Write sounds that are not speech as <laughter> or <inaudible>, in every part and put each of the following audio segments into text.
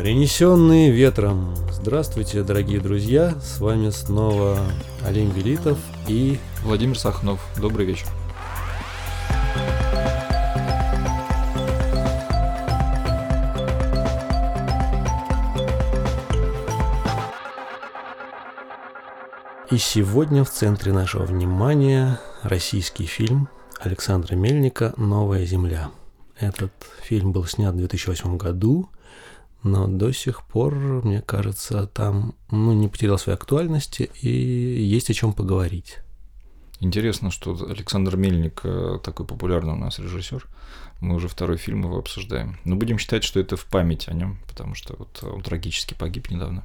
Принесенные ветром. Здравствуйте, дорогие друзья. С вами снова Олень Велитов и Владимир Сахнов. Добрый вечер. И сегодня в центре нашего внимания российский фильм Александра Мельника «Новая земля». Этот фильм был снят в 2008 году, но до сих пор, мне кажется, там ну, не потерял своей актуальности и есть о чем поговорить. Интересно, что Александр Мельник э, такой популярный у нас режиссер. Мы уже второй фильм его обсуждаем. Но будем считать, что это в память о нем, потому что вот он трагически погиб недавно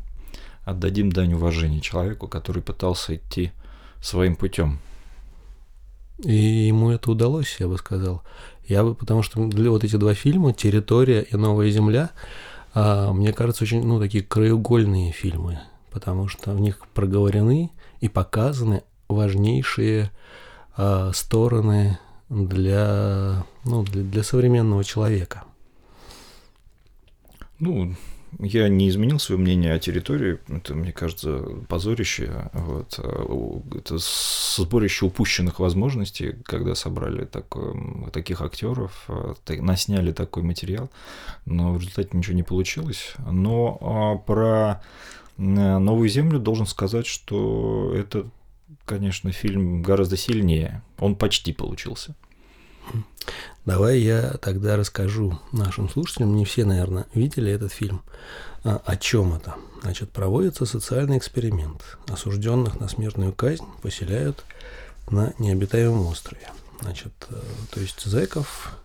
отдадим дань уважения человеку, который пытался идти своим путем. И ему это удалось, я бы сказал. Я бы, потому что для вот эти два фильма «Территория» и «Новая земля», а, мне кажется, очень, ну, такие краеугольные фильмы, потому что в них проговорены и показаны важнейшие а, стороны для, ну, для, для современного человека. Ну, я не изменил свое мнение о территории. Это, мне кажется, позорище. Вот. Это сборище упущенных возможностей, когда собрали такой, таких актеров, насняли такой материал, но в результате ничего не получилось. Но а, про Новую Землю должен сказать, что это, конечно, фильм гораздо сильнее. Он почти получился. Давай я тогда расскажу нашим слушателям, не все, наверное, видели этот фильм, а, о чем это. Значит, проводится социальный эксперимент. Осужденных на смертную казнь поселяют на необитаемом острове. Значит, э, то есть зэков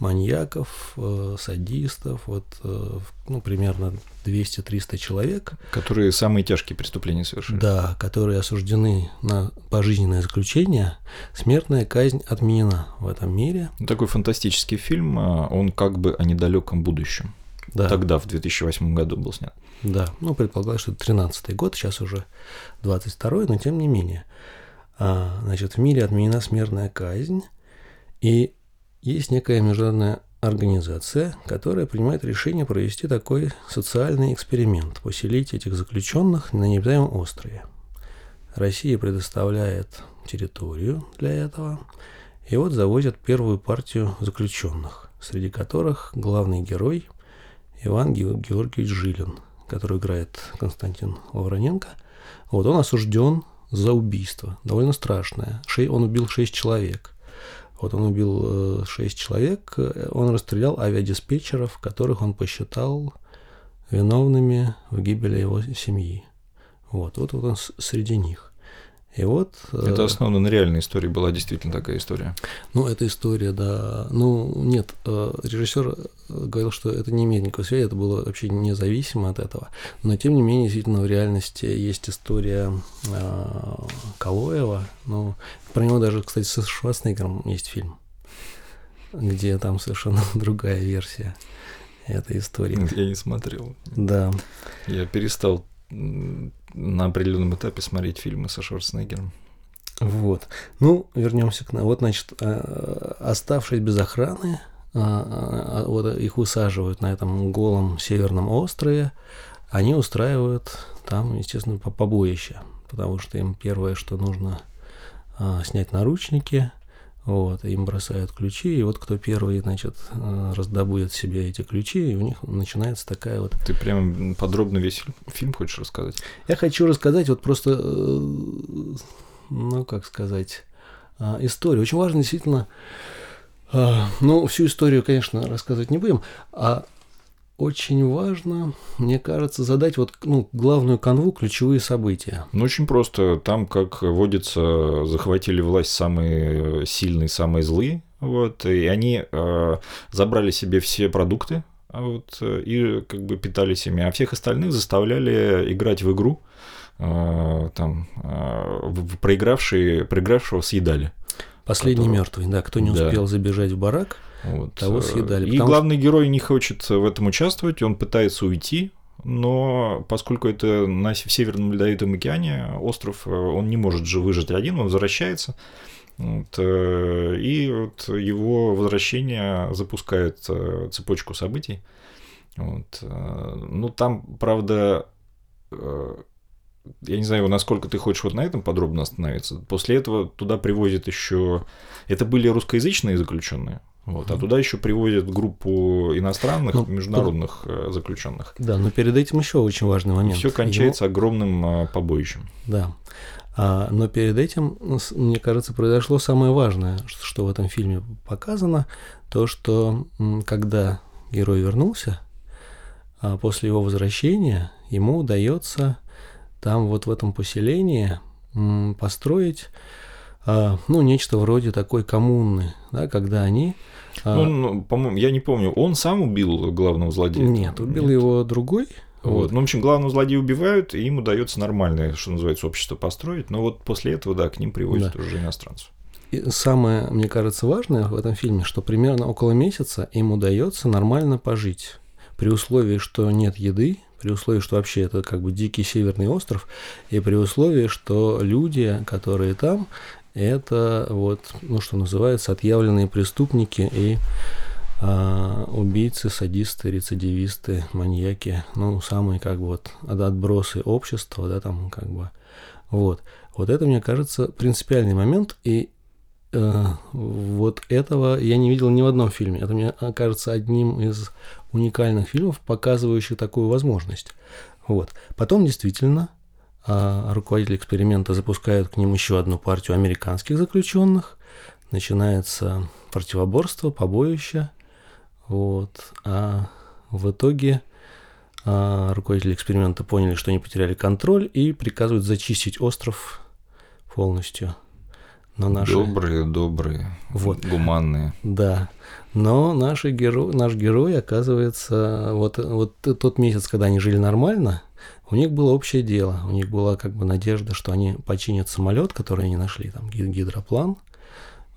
маньяков, э, садистов, вот, э, ну, примерно 200-300 человек. Которые самые тяжкие преступления совершили. Да, которые осуждены на пожизненное заключение. Смертная казнь отменена в этом мире. Такой фантастический фильм, а, он как бы о недалеком будущем. Да. Тогда, в 2008 году был снят. Да, ну, предполагалось, что это 13 год, сейчас уже 22 но тем не менее. А, значит, в мире отменена смертная казнь, и есть некая международная организация, которая принимает решение провести такой социальный эксперимент, поселить этих заключенных на необитаемом острове. Россия предоставляет территорию для этого, и вот завозят первую партию заключенных, среди которых главный герой Иван Георгиевич Жилин, который играет Константин Лавроненко. Вот он осужден за убийство, довольно страшное. Он убил шесть человек – вот он убил э, шесть человек, он расстрелял авиадиспетчеров, которых он посчитал виновными в гибели его семьи. Вот, вот, вот он среди них. И вот... Э, это основано на реальной истории была действительно такая история. Ну, эта история, да. Ну, нет, э, режиссер говорил, что это не имеет никакой связи, это было вообще независимо от этого. Но, тем не менее, действительно, в реальности есть история э, Калоева. Ну, про него даже, кстати, с Шварценеггером есть фильм, где там совершенно <laughs> другая версия этой истории. Я не смотрел. Да. Я перестал на определенном этапе смотреть фильмы со Шварценеггером. Вот. Ну, вернемся к нам. Вот, значит, э, оставшись без охраны, э, э, вот их высаживают на этом голом северном острове, они устраивают там, естественно, побоище, потому что им первое, что нужно снять наручники, вот, им бросают ключи, и вот кто первый, значит, э, раздобудет себе эти ключи, и у них начинается такая вот... Ты прям подробно весь фильм хочешь рассказать? Я хочу рассказать вот просто, э, ну, как сказать, э, историю. Очень важно действительно, ну, всю историю, конечно, рассказывать не будем, а очень важно, мне кажется, задать вот ну, главную канву, ключевые события. Ну, очень просто. Там, как водится, захватили власть самые сильные, самые злые. Вот, и они э, забрали себе все продукты вот, и как бы питались ими, а всех остальных заставляли играть в игру, э, там, э, проигравшие, проигравшего съедали. Последний который... мертвый, да, кто не успел да. забежать в барак, вот. Того съедали. И главный герой не хочет в этом участвовать, он пытается уйти, но поскольку это на, в Северном Ледовитом океане остров, э, он не может же выжить один, он возвращается. Вот, э, и вот его возвращение запускает э, цепочку событий. Вот. Ну, там, правда, я не знаю, насколько ты хочешь вот на этом подробно остановиться. После этого туда привозят еще... Это были русскоязычные заключенные, вот, а туда еще привозят группу иностранных, ну, международных то... заключенных. Да, но перед этим еще очень важный момент. Все кончается Его... огромным а, побоищем. Да. А, но перед этим, мне кажется, произошло самое важное, что в этом фильме показано, то, что когда герой вернулся, а после его возвращения ему удается там вот в этом поселении построить ну, нечто вроде такой коммуны, да, когда они... А, ну, ну, по-моему, я не помню, он сам убил главного злодея? Нет, убил Нет. его другой. Вот. вот. Ну, в общем, главного злодея убивают, и им удается нормальное, что называется, общество построить. Но вот после этого, да, к ним привозят да. уже иностранцев. И самое, мне кажется, важное в этом фильме, что примерно около месяца им удается нормально пожить. При условии, что нет еды, при условии, что вообще это как бы дикий северный остров, и при условии, что люди, которые там, это вот, ну, что называется, отъявленные преступники и а, убийцы, садисты, рецидивисты, маньяки, ну, самые как бы вот отбросы общества, да, там как бы, вот. Вот это, мне кажется, принципиальный момент, и э, вот этого я не видел ни в одном фильме. Это, мне кажется, одним из уникальных фильмов, показывающих такую возможность. Вот. Потом действительно а руководитель эксперимента запускает к ним еще одну партию американских заключенных. Начинается противоборство, побоище. Вот. А в итоге а, руководители эксперимента поняли, что они потеряли контроль и приказывают зачистить остров полностью. Но наши... Добрые, добрые, вот. гуманные. Да. Но наши геро... наш герой, оказывается, вот, вот тот месяц, когда они жили нормально, у них было общее дело, у них была как бы надежда, что они починят самолет, который они нашли, там гидроплан,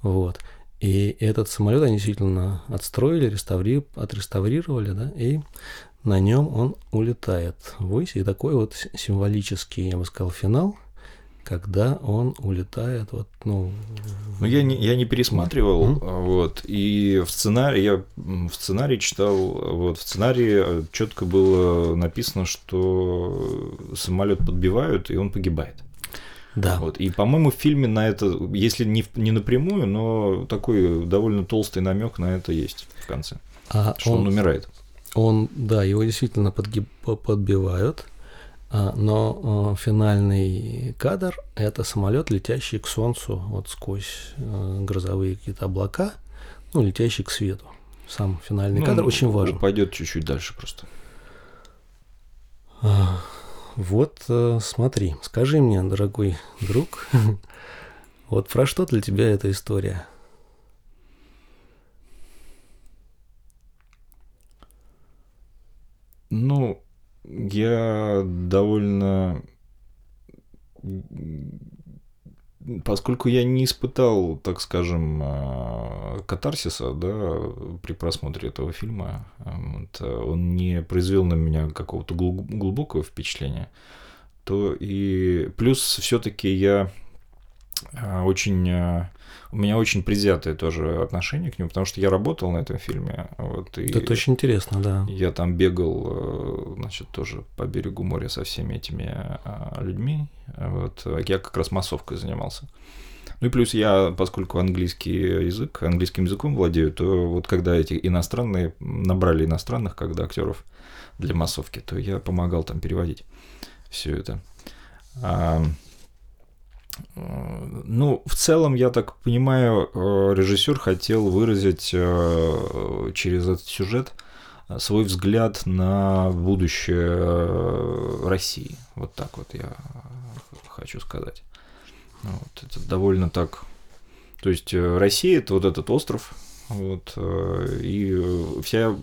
вот. И этот самолет они действительно отстроили, реставри... отреставрировали, да, и на нем он улетает ввысь. И такой вот символический, я бы сказал, финал – когда он улетает вот, ну... Ну, я не, я не пересматривал, mm-hmm. вот, и в сценарии, я в сценарии читал, вот, в сценарии четко было написано, что самолет подбивают, и он погибает. Да. Вот. И, по-моему, в фильме на это, если не, не напрямую, но такой довольно толстый намек на это есть в конце. А что он, он умирает. Он, да, его действительно подгиб, подбивают. А, но а, финальный кадр – это самолет, летящий к Солнцу вот сквозь э, грозовые какие-то облака, ну, летящий к свету. Сам финальный ну, кадр очень важен. Пойдет чуть-чуть дальше просто. А, вот э, смотри, скажи мне, дорогой друг, <laughs> вот про что для тебя эта история? Ну, я довольно... Поскольку я не испытал, так скажем, а, катарсиса да, при просмотре этого фильма, вот, он не произвел на меня какого-то глубокого впечатления, то и плюс все-таки я а, очень а, у меня очень предвзятое тоже отношение к нему, потому что я работал на этом фильме. Вот, и Это очень интересно, да. Я там бегал, э, значит, тоже по берегу моря со всеми этими а, людьми. Вот, я как раз массовкой занимался. Ну и плюс я, поскольку английский язык, английским языком владею, то вот когда эти иностранные, набрали иностранных, когда актеров для массовки, то я помогал там переводить все это. Ну, в целом, я так понимаю, э, режиссер хотел выразить э, через этот сюжет э, свой взгляд на будущее России. Вот так вот я хочу сказать. Вот, это довольно так. То есть Россия это вот этот остров, вот, и вся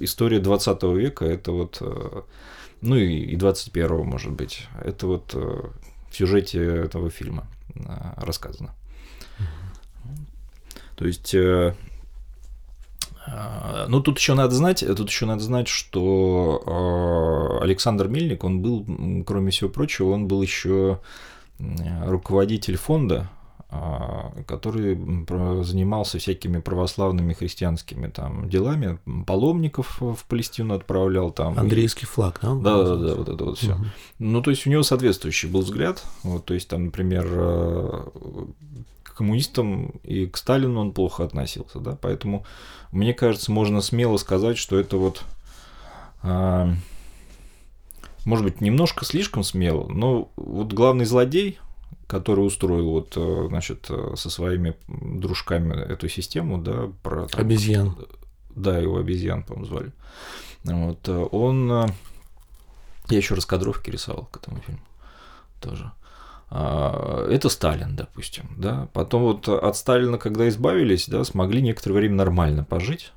история 20 века это вот, ну и 21 может быть, это вот в сюжете этого фильма а, рассказано. То есть, э, а, ну тут еще надо знать, тут еще надо знать, что а, Александр Мельник, он был, кроме всего прочего, он был еще руководитель фонда который занимался всякими православными христианскими там делами, паломников в Палестину отправлял там. Андрейский флаг, да? Да, да, да, вот это вот все. Угу. Ну, то есть у него соответствующий был взгляд. Вот, то есть там, например, э, к коммунистам и к Сталину он плохо относился, да, поэтому мне кажется, можно смело сказать, что это вот а, может быть, немножко слишком смело, но вот главный злодей, который устроил вот, э, значит, э, со своими дружками эту систему, да, про... Там, обезьян. Да, его обезьян, по-моему, звали. Вот, э, он... Я еще раскадровки рисовал к этому фильму тоже. А, это Сталин, допустим, да. Потом вот от Сталина, когда избавились, да, смогли некоторое время нормально пожить.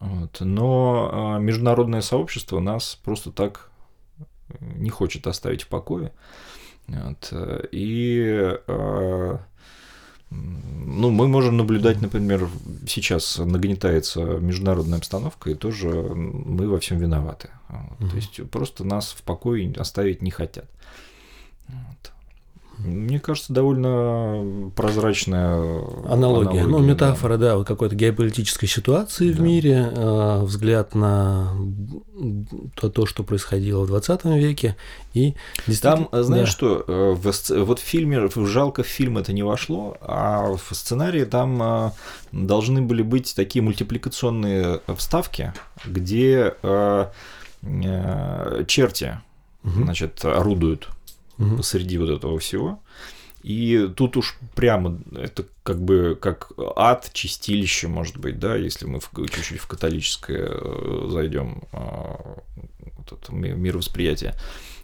Вот. Но а, международное сообщество нас просто так не хочет оставить в покое. Вот. И а, ну, мы можем наблюдать, например, сейчас нагнетается международная обстановка, и тоже мы во всем виноваты. Вот. То есть просто нас в покое оставить не хотят. Вот. Мне кажется, довольно прозрачная аналогия. аналогия ну, метафора, да, да вот какой-то геополитической ситуации да. в мире, э, взгляд на то, то, что происходило в 20 веке. И Там, знаешь да. что, э, в, вот в фильме, жалко, в фильм это не вошло, а в сценарии там э, должны были быть такие мультипликационные вставки, где э, э, черти, угу. значит, орудуют угу. посреди вот этого всего. И тут уж прямо это как бы как ад, чистилище, может быть, да, если мы чуть-чуть в католическое э, зайдем а, вот это мировосприятие.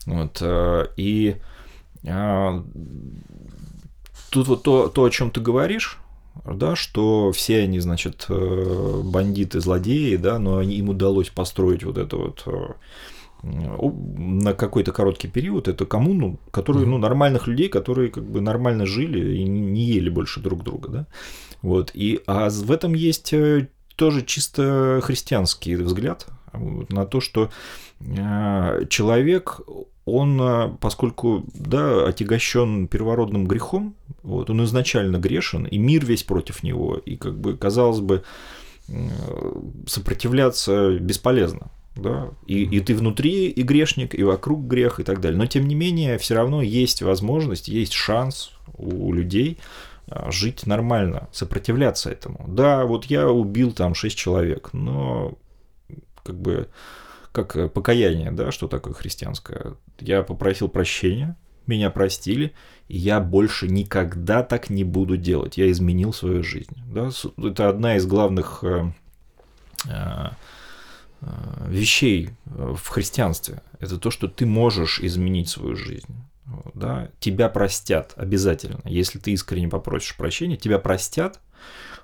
Вот, э, и а, тут вот то, то, о чем ты говоришь, да, что все они, значит, э, бандиты, злодеи, да, но им удалось построить вот это вот на какой-то короткий период это коммуну, которые, ну, нормальных людей, которые как бы нормально жили и не ели больше друг друга, да, вот, и, а в этом есть э, тоже чисто христианский взгляд на то, что э, человек, он, э, поскольку, да, отягощен первородным грехом, вот, он изначально грешен, и мир весь против него, и, как бы, казалось бы, сопротивляться бесполезно да, и, и ты внутри и грешник, и вокруг грех и так далее. Но тем не менее, все равно есть возможность, есть шанс у людей а, жить нормально, сопротивляться этому. Да, вот я убил там 6 человек, но как бы как покаяние, да, что такое христианское. Я попросил прощения, меня простили, и я больше никогда так не буду делать. Я изменил свою жизнь. Да? Это одна из главных э, э, Э, вещей э, в христианстве. Это то, что ты можешь изменить свою жизнь. Да? Тебя простят обязательно. Если ты искренне попросишь прощения, тебя простят,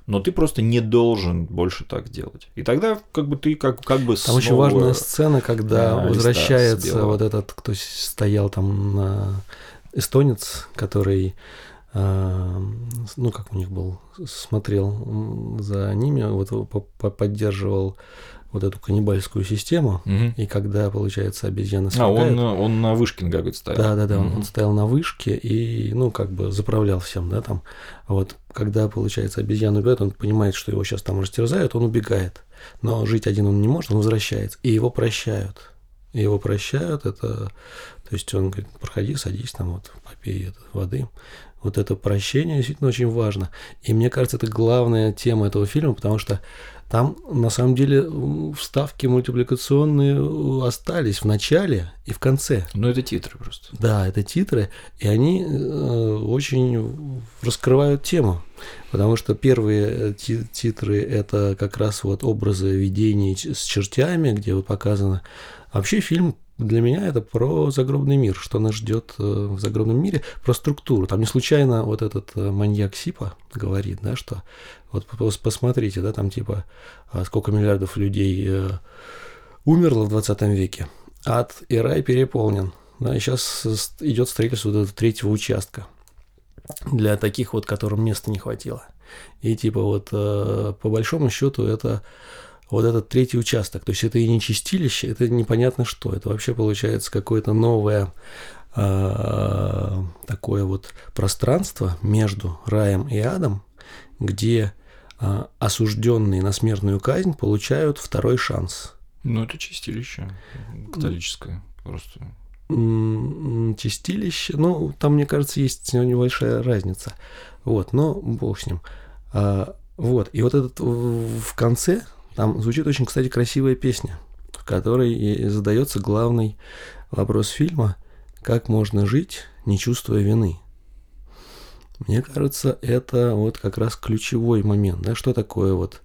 но ты просто не должен больше так делать. И тогда как бы ты как, как бы Там очень важная сцена, когда а, возвращается вот этот, кто стоял там на эстонец, который ну, как у них был, смотрел за ними, вот поддерживал вот эту каннибальскую систему, угу. и когда, получается, обезьяна сверкает... А, он, он на вышке, говорит, стоял. Да-да-да, угу. он, он стоял на вышке и, ну, как бы заправлял всем, да, там. Вот, когда, получается, обезьяна убивает, он понимает, что его сейчас там растерзают, он убегает. Но жить один он не может, он возвращается, и его прощают. Его прощают, это... То есть он говорит, проходи, садись там, вот, попей это, воды. Вот это прощение действительно очень важно. И мне кажется, это главная тема этого фильма, потому что там, на самом деле, вставки мультипликационные э, остались в начале и в конце. Ну, это титры просто. Да, это титры, и они э, очень раскрывают тему. Потому что первые э, титры – это как раз вот образы видений с чертями, где вот показано… Вообще фильм для меня это про загробный мир, что нас ждет в загробном мире, про структуру. Там не случайно вот этот маньяк Сипа говорит, да, что вот посмотрите, да, там типа а сколько миллиардов людей э, умерло в 20 веке. Ад и рай переполнен. Да, и сейчас идет строительство вот этого третьего участка для таких вот, которым места не хватило. И типа вот э, по большому счету это вот этот третий участок. То есть это и не чистилище, это непонятно что. Это вообще получается какое-то новое а, такое вот пространство между раем и адом, где а, осужденные на смертную казнь получают второй шанс. Ну, это чистилище католическое просто. Чистилище, ну, там, мне кажется, есть небольшая разница. Вот, но бог с ним. А, вот, и вот этот в конце, там звучит очень, кстати, красивая песня, в которой задается главный вопрос фильма, как можно жить, не чувствуя вины. Мне кажется, это вот как раз ключевой момент. Да? Что такое вот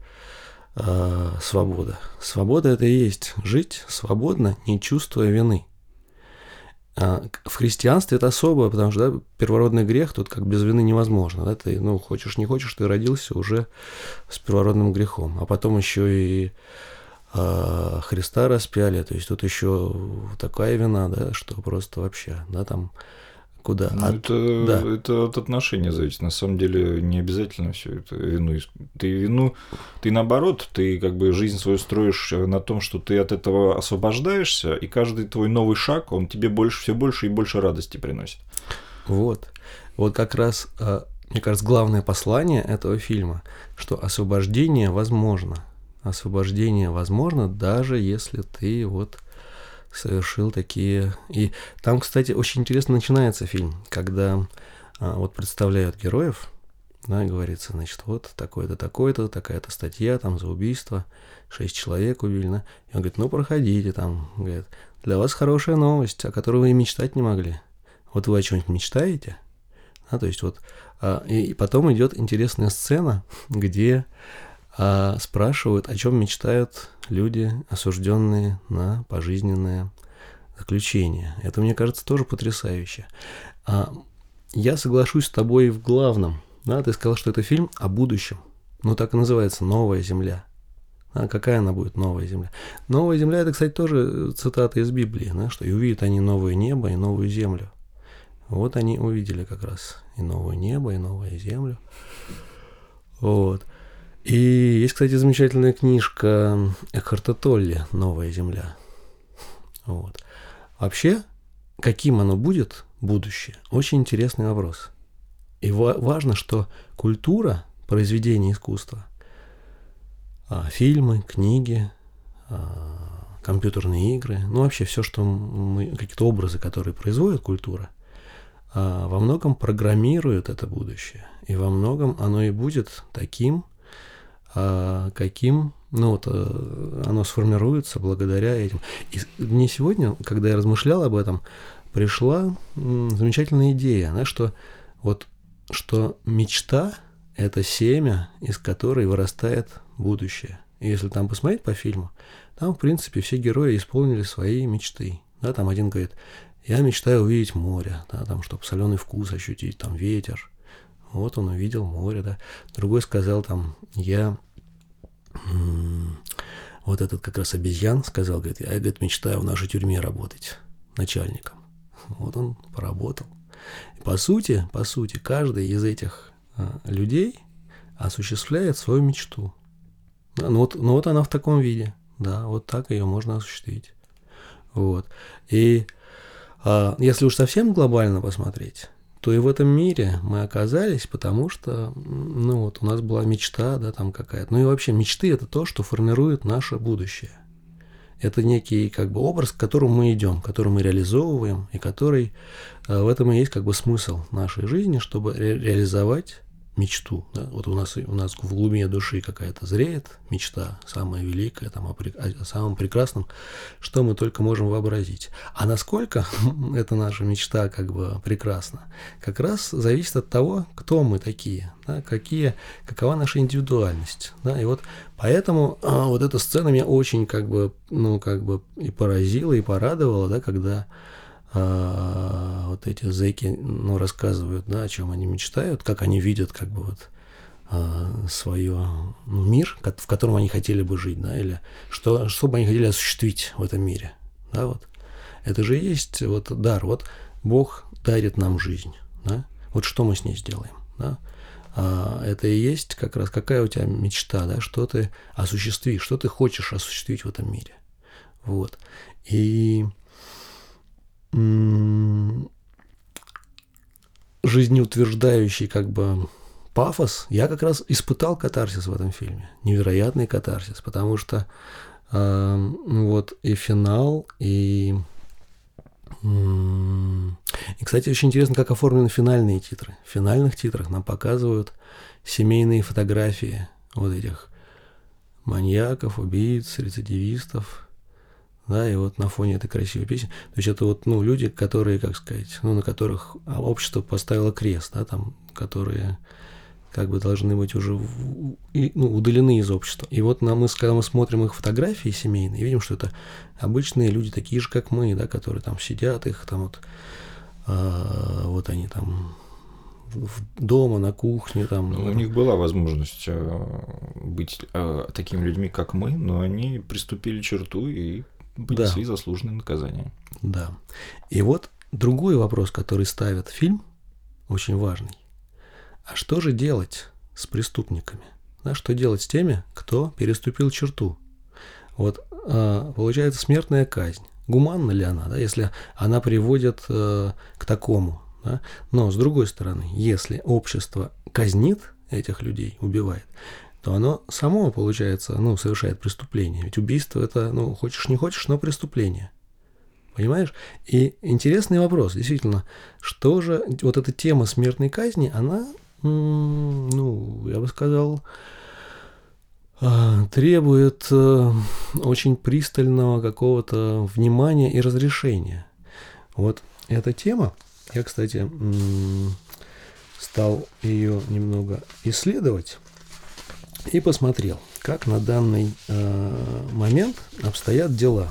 э, свобода? Свобода это и есть жить свободно, не чувствуя вины. А в христианстве это особое, потому что да, первородный грех тут как без вины невозможно. Да? Ты, ну, хочешь, не хочешь, ты родился уже с первородным грехом. А потом еще и а Христа распяли, то есть тут еще такая вина, да, что просто вообще, да, там куда. Ну, от, это, да. это от отношения зависит. На самом деле не обязательно все это вину. Ты вину, ты наоборот, ты как бы жизнь свою строишь на том, что ты от этого освобождаешься, и каждый твой новый шаг, он тебе больше, все больше и больше радости приносит. Вот. Вот как раз, а, мне кажется, главное послание этого фильма, что освобождение возможно освобождение возможно, даже если ты вот совершил такие... И там, кстати, очень интересно начинается фильм, когда а, вот представляют героев, да, говорится, значит, вот такое-то, такое-то, такая-то статья там за убийство, шесть человек убили, да? И он говорит, ну, проходите там, говорит, для вас хорошая новость, о которой вы и мечтать не могли. Вот вы о чем-нибудь мечтаете? Да, то есть вот, а, и, и потом идет интересная сцена, где а спрашивают, о чем мечтают люди, осужденные на пожизненное заключение. Это, мне кажется, тоже потрясающе. А я соглашусь с тобой в главном. Да, ты сказал, что это фильм о будущем. Ну, так и называется «Новая земля». А какая она будет новая земля? Новая земля это, кстати, тоже цитата из Библии, да, что и увидят они новое небо и новую землю. Вот они увидели как раз и новое небо, и новую землю. Вот. И есть, кстати, замечательная книжка Экхарта Толли «Новая земля». Вот. Вообще, каким оно будет, будущее, очень интересный вопрос. И важно, что культура, произведение искусства, а, фильмы, книги, а, компьютерные игры, ну вообще все, что мы, какие-то образы, которые производит культура, а, во многом программируют это будущее. И во многом оно и будет таким, а каким ну вот э, оно сформируется благодаря этим. И мне сегодня, когда я размышлял об этом, пришла замечательная идея, да, что вот что мечта – это семя, из которой вырастает будущее. И если там посмотреть по фильму, там, в принципе, все герои исполнили свои мечты. Да, там один говорит, я мечтаю увидеть море, да, там, чтобы соленый вкус ощутить, там ветер, вот он увидел море, да. Другой сказал там, я вот этот как раз обезьян сказал, говорит, я, говорит, мечтаю в нашей тюрьме работать начальником. Вот он поработал. И по сути, по сути, каждый из этих а, людей осуществляет свою мечту. Да, ну, вот, ну вот она в таком виде. Да, вот так ее можно осуществить. Вот. И а, если уж совсем глобально посмотреть, то и в этом мире мы оказались, потому что, ну вот, у нас была мечта, да, там какая-то. Ну и вообще мечты – это то, что формирует наше будущее. Это некий как бы образ, к которому мы идем, который мы реализовываем, и который э, в этом и есть как бы смысл нашей жизни, чтобы ре- реализовать мечту. Да? Вот у нас, у нас в глубине души какая-то зреет мечта, самая великая, там, о, о самом прекрасном, что мы только можем вообразить. А насколько <laughs> эта наша мечта как бы прекрасна, как раз зависит от того, кто мы такие, да? какие, какова наша индивидуальность. Да? И вот поэтому а, вот эта сцена меня очень как бы, ну, как бы и поразила, и порадовала, да, когда а, вот эти зэки ну, рассказывают, да, о чем они мечтают, как они видят как бы вот а, свое ну, мир, в котором они хотели бы жить, да, или что, что бы они хотели осуществить в этом мире, да, вот. Это же есть вот дар, вот Бог дарит нам жизнь, да, вот что мы с ней сделаем, да, а, это и есть как раз какая у тебя мечта, да, что ты осуществишь, что ты хочешь осуществить в этом мире, вот, и жизнеутверждающий как бы пафос, я как раз испытал катарсис в этом фильме. Невероятный катарсис, потому что э, вот и финал, и... И, кстати, очень интересно, как оформлены финальные титры. В финальных титрах нам показывают семейные фотографии вот этих маньяков, убийц, рецидивистов, да, и вот на фоне этой красивой песни, то есть это вот, ну, люди, которые, как сказать, ну, на которых общество поставило крест, да, там, которые как бы должны быть уже ну, удалены из общества. И вот нам, когда мы смотрим их фотографии семейные, видим, что это обычные люди, такие же, как мы, да, которые там сидят, их там вот, а, вот они там дома, на кухне. Там. Ну, у них была возможность э, быть э, такими людьми, как мы, но они приступили черту и понесли да. заслуженное наказание. Да. И вот другой вопрос, который ставит фильм, очень важный. А что же делать с преступниками? Да, что делать с теми, кто переступил черту? Вот э, получается смертная казнь. Гуманна ли она, да, если она приводит э, к такому? Да? Но с другой стороны, если общество казнит этих людей, убивает, то оно само, получается, ну, совершает преступление. Ведь убийство это, ну, хочешь не хочешь, но преступление. Понимаешь? И интересный вопрос, действительно, что же, вот эта тема смертной казни, она ну, я бы сказал, а, требует э, очень пристального какого-то внимания и разрешения. Вот эта тема, я, кстати, стал ее немного исследовать и посмотрел, как на данный э, момент обстоят дела.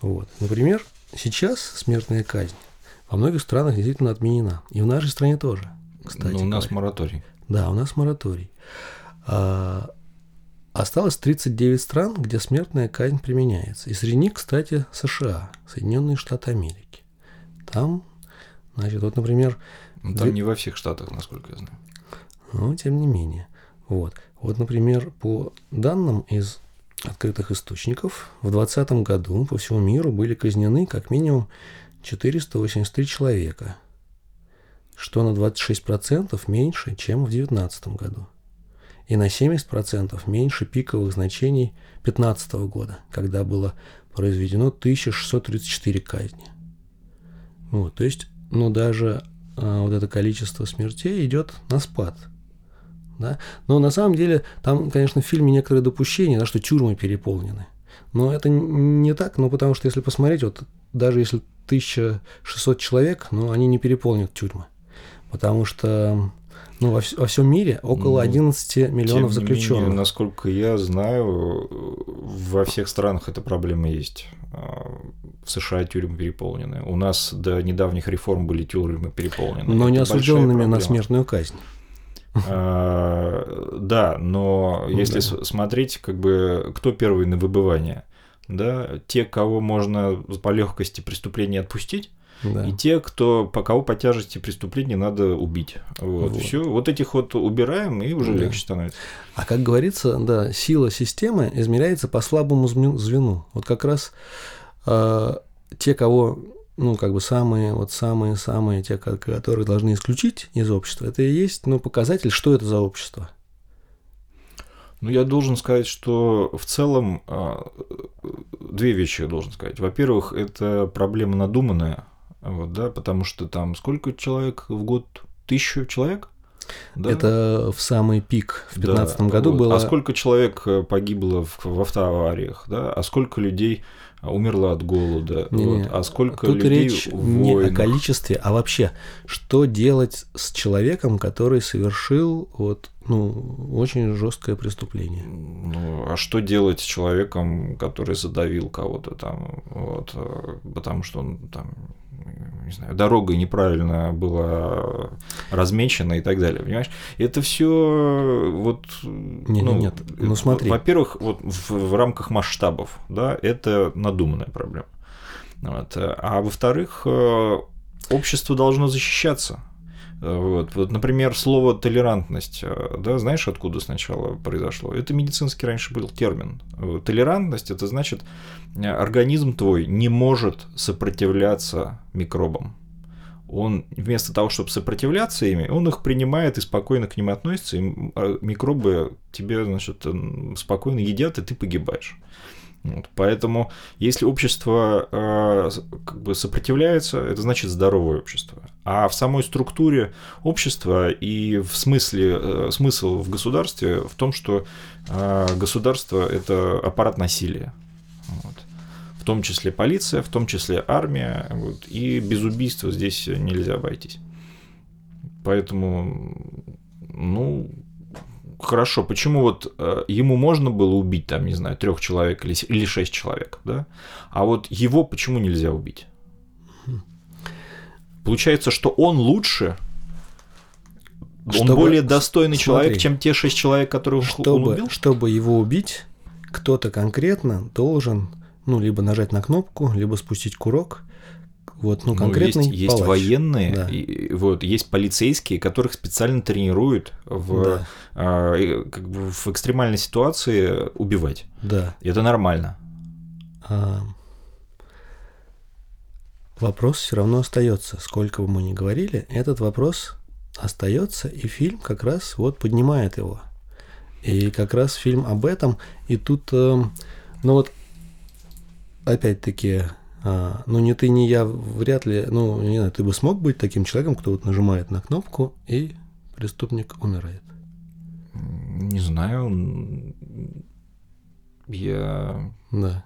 Вот. Например, сейчас смертная казнь во многих странах действительно отменена. И в нашей стране тоже кстати. Но ну, у нас говоря. мораторий. Да, у нас мораторий. А, осталось 39 стран, где смертная казнь применяется. И среди них, кстати, США, Соединенные Штаты Америки. Там, значит, вот, например... Ну, там две... не во всех штатах, насколько я знаю. Но, тем не менее. Вот. Вот, например, по данным из открытых источников, в 2020 году по всему миру были казнены как минимум 483 человека – что на 26% меньше, чем в 2019 году, и на 70% меньше пиковых значений 2015 года, когда было произведено 1634 казни. Вот, то есть, ну, даже а, вот это количество смертей идет на спад. Да? Но на самом деле там, конечно, в фильме некоторые допущения, да, что тюрьмы переполнены. Но это не так, ну, потому что если посмотреть, вот даже если 1600 человек, ну, они не переполнят тюрьмы потому что ну, во, во всем мире около 11 ну, миллионов Тем заключенных. Менее, насколько я знаю, во всех странах эта проблема есть. В США тюрьмы переполнены. У нас до недавних реформ были тюрьмы переполнены. Но Это не осужденными на смертную казнь. А, да, но ну если смотреть, как бы кто первый на выбывание, да, те, кого можно по легкости преступления отпустить, да. И те, кто, по кого по тяжести преступлений надо убить. Вот. Вот. Все, вот этих вот убираем, и уже да. легче становится. А как говорится, да, сила системы измеряется по слабому звену. Вот как раз э, те, кого ну, как бы самые, вот самые-самые, те, которые должны исключить из общества, это и есть, ну, показатель, что это за общество. Ну, я должен сказать, что в целом а, две вещи я должен сказать. Во-первых, это проблема надуманная, вот, да, потому что там сколько человек в год? Тысячу человек? Да? Это в самый пик в 2015 да, году вот. было. А сколько человек э, погибло в, в автоавариях, да? А сколько людей умерло от голода? Не, вот. А сколько Тут людей речь не о количестве, а вообще, что делать с человеком, который совершил вот ну, очень жесткое преступление. Ну, а что делать с человеком, который задавил кого-то там, вот, э, потому что он там не знаю, дорога неправильно была размечена и так далее, понимаешь? Это все вот... Не, ну, нет, ну смотри. Во-первых, вот в, в рамках масштабов, да, это надуманная проблема. Вот. А во-вторых, э, общество должно защищаться. Вот. вот, например, слово толерантность, э, да, знаешь, откуда сначала произошло? Это медицинский раньше был термин. Толерантность это значит, э, организм твой не может сопротивляться микробам. он вместо того, чтобы сопротивляться ими, он их принимает и спокойно к ним относится, и а, микробы тебе, значит, спокойно едят, и ты погибаешь. Вот, поэтому, если общество э, как бы сопротивляется, это значит здоровое общество. А в самой структуре общества и в смысле э, смысл в государстве в том, что э, государство это аппарат насилия. Вот. В том числе полиция, в том числе армия. Вот, и без убийства здесь нельзя обойтись. Поэтому, ну, хорошо, почему вот э, ему можно было убить, там, не знаю, трех человек или, или шесть человек, да? А вот его почему нельзя убить? Получается, что он лучше, чтобы, он более достойный смотри, человек, чем те шесть человек, которых чтобы, он убил? Чтобы его убить, кто-то конкретно должен, ну, либо нажать на кнопку, либо спустить курок, вот, ну, конкретный ну, есть, есть военные, да. и, вот, есть полицейские, которых специально тренируют в, да. а, как бы в экстремальной ситуации убивать. Да. И это нормально. А... Вопрос все равно остается. Сколько бы мы ни говорили, этот вопрос остается, и фильм как раз вот поднимает его. И как раз фильм об этом. И тут, э, ну вот, опять-таки, а, ну, не ты, не я, вряд ли, ну, не знаю, ты бы смог быть таким человеком, кто вот нажимает на кнопку, и преступник умирает? Не знаю. Я... Да.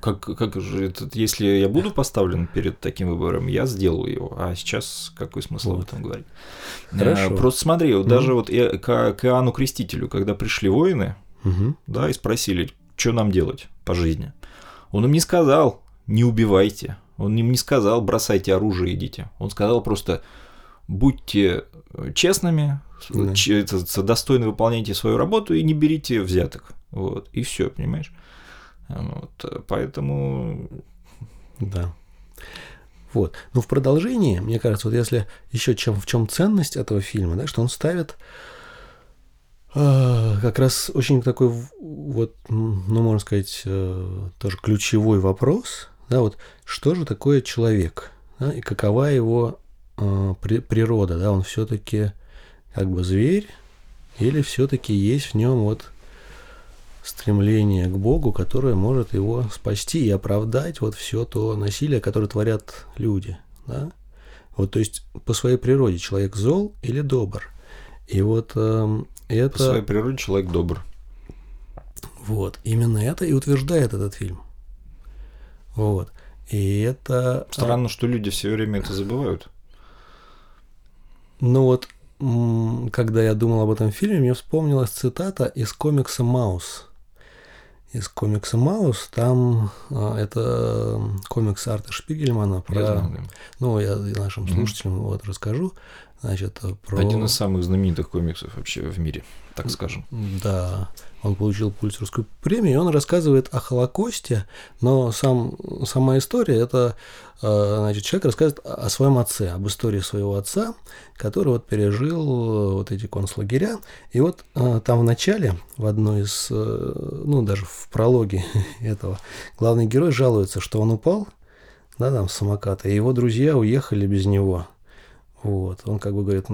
Как, как же, это, если я буду поставлен перед таким выбором, я сделаю его. А сейчас какой смысл вот. об этом говорить? Хорошо. А, просто смотри, вот mm. даже вот я, к, к Иоанну Крестителю, когда пришли воины, угу. да, и спросили, что нам делать по жизни, он им не сказал, не убивайте. Он им не сказал, бросайте оружие, идите. Он сказал просто, будьте э, честными, да. достойно выполняйте свою работу и не берите взяток. Вот, и все, понимаешь? Вот, поэтому... Да. Вот. Но в продолжении, мне кажется, вот если еще чем, в чем ценность этого фильма, да, что он ставит э, как раз очень такой вот, ну, можно сказать, э, тоже ключевой вопрос, да, вот что же такое человек, да, и какова его э, при, природа, да, он все-таки как бы зверь, или все-таки есть в нем вот стремление к Богу, которое может его спасти и оправдать вот все то насилие, которое творят люди, да? Вот, то есть по своей природе человек зол или добр. И вот э, это... По своей природе человек добр. Вот, именно это и утверждает этот фильм. Вот. И это... А, Странно, что люди все время это забывают. Ну вот, когда я думал об этом фильме, мне вспомнилась цитата из комикса «Маус». Из комикса «Маус» там а, это комикс Арта Шпигельмана про... Я знаю. Ну, я нашим слушателям mm-hmm. вот расскажу. Значит, про... Один из самых знаменитых комиксов вообще в мире, так скажем. Да он получил Пульцерскую премию, и он рассказывает о Холокосте, но сам, сама история – это э, значит, человек рассказывает о своем отце, об истории своего отца, который вот пережил э, вот эти концлагеря. И вот э, там в начале, в одной из, ну, даже в прологе <laughs> этого, главный герой жалуется, что он упал, да, там, с самоката, и его друзья уехали без него – вот, он как бы говорит,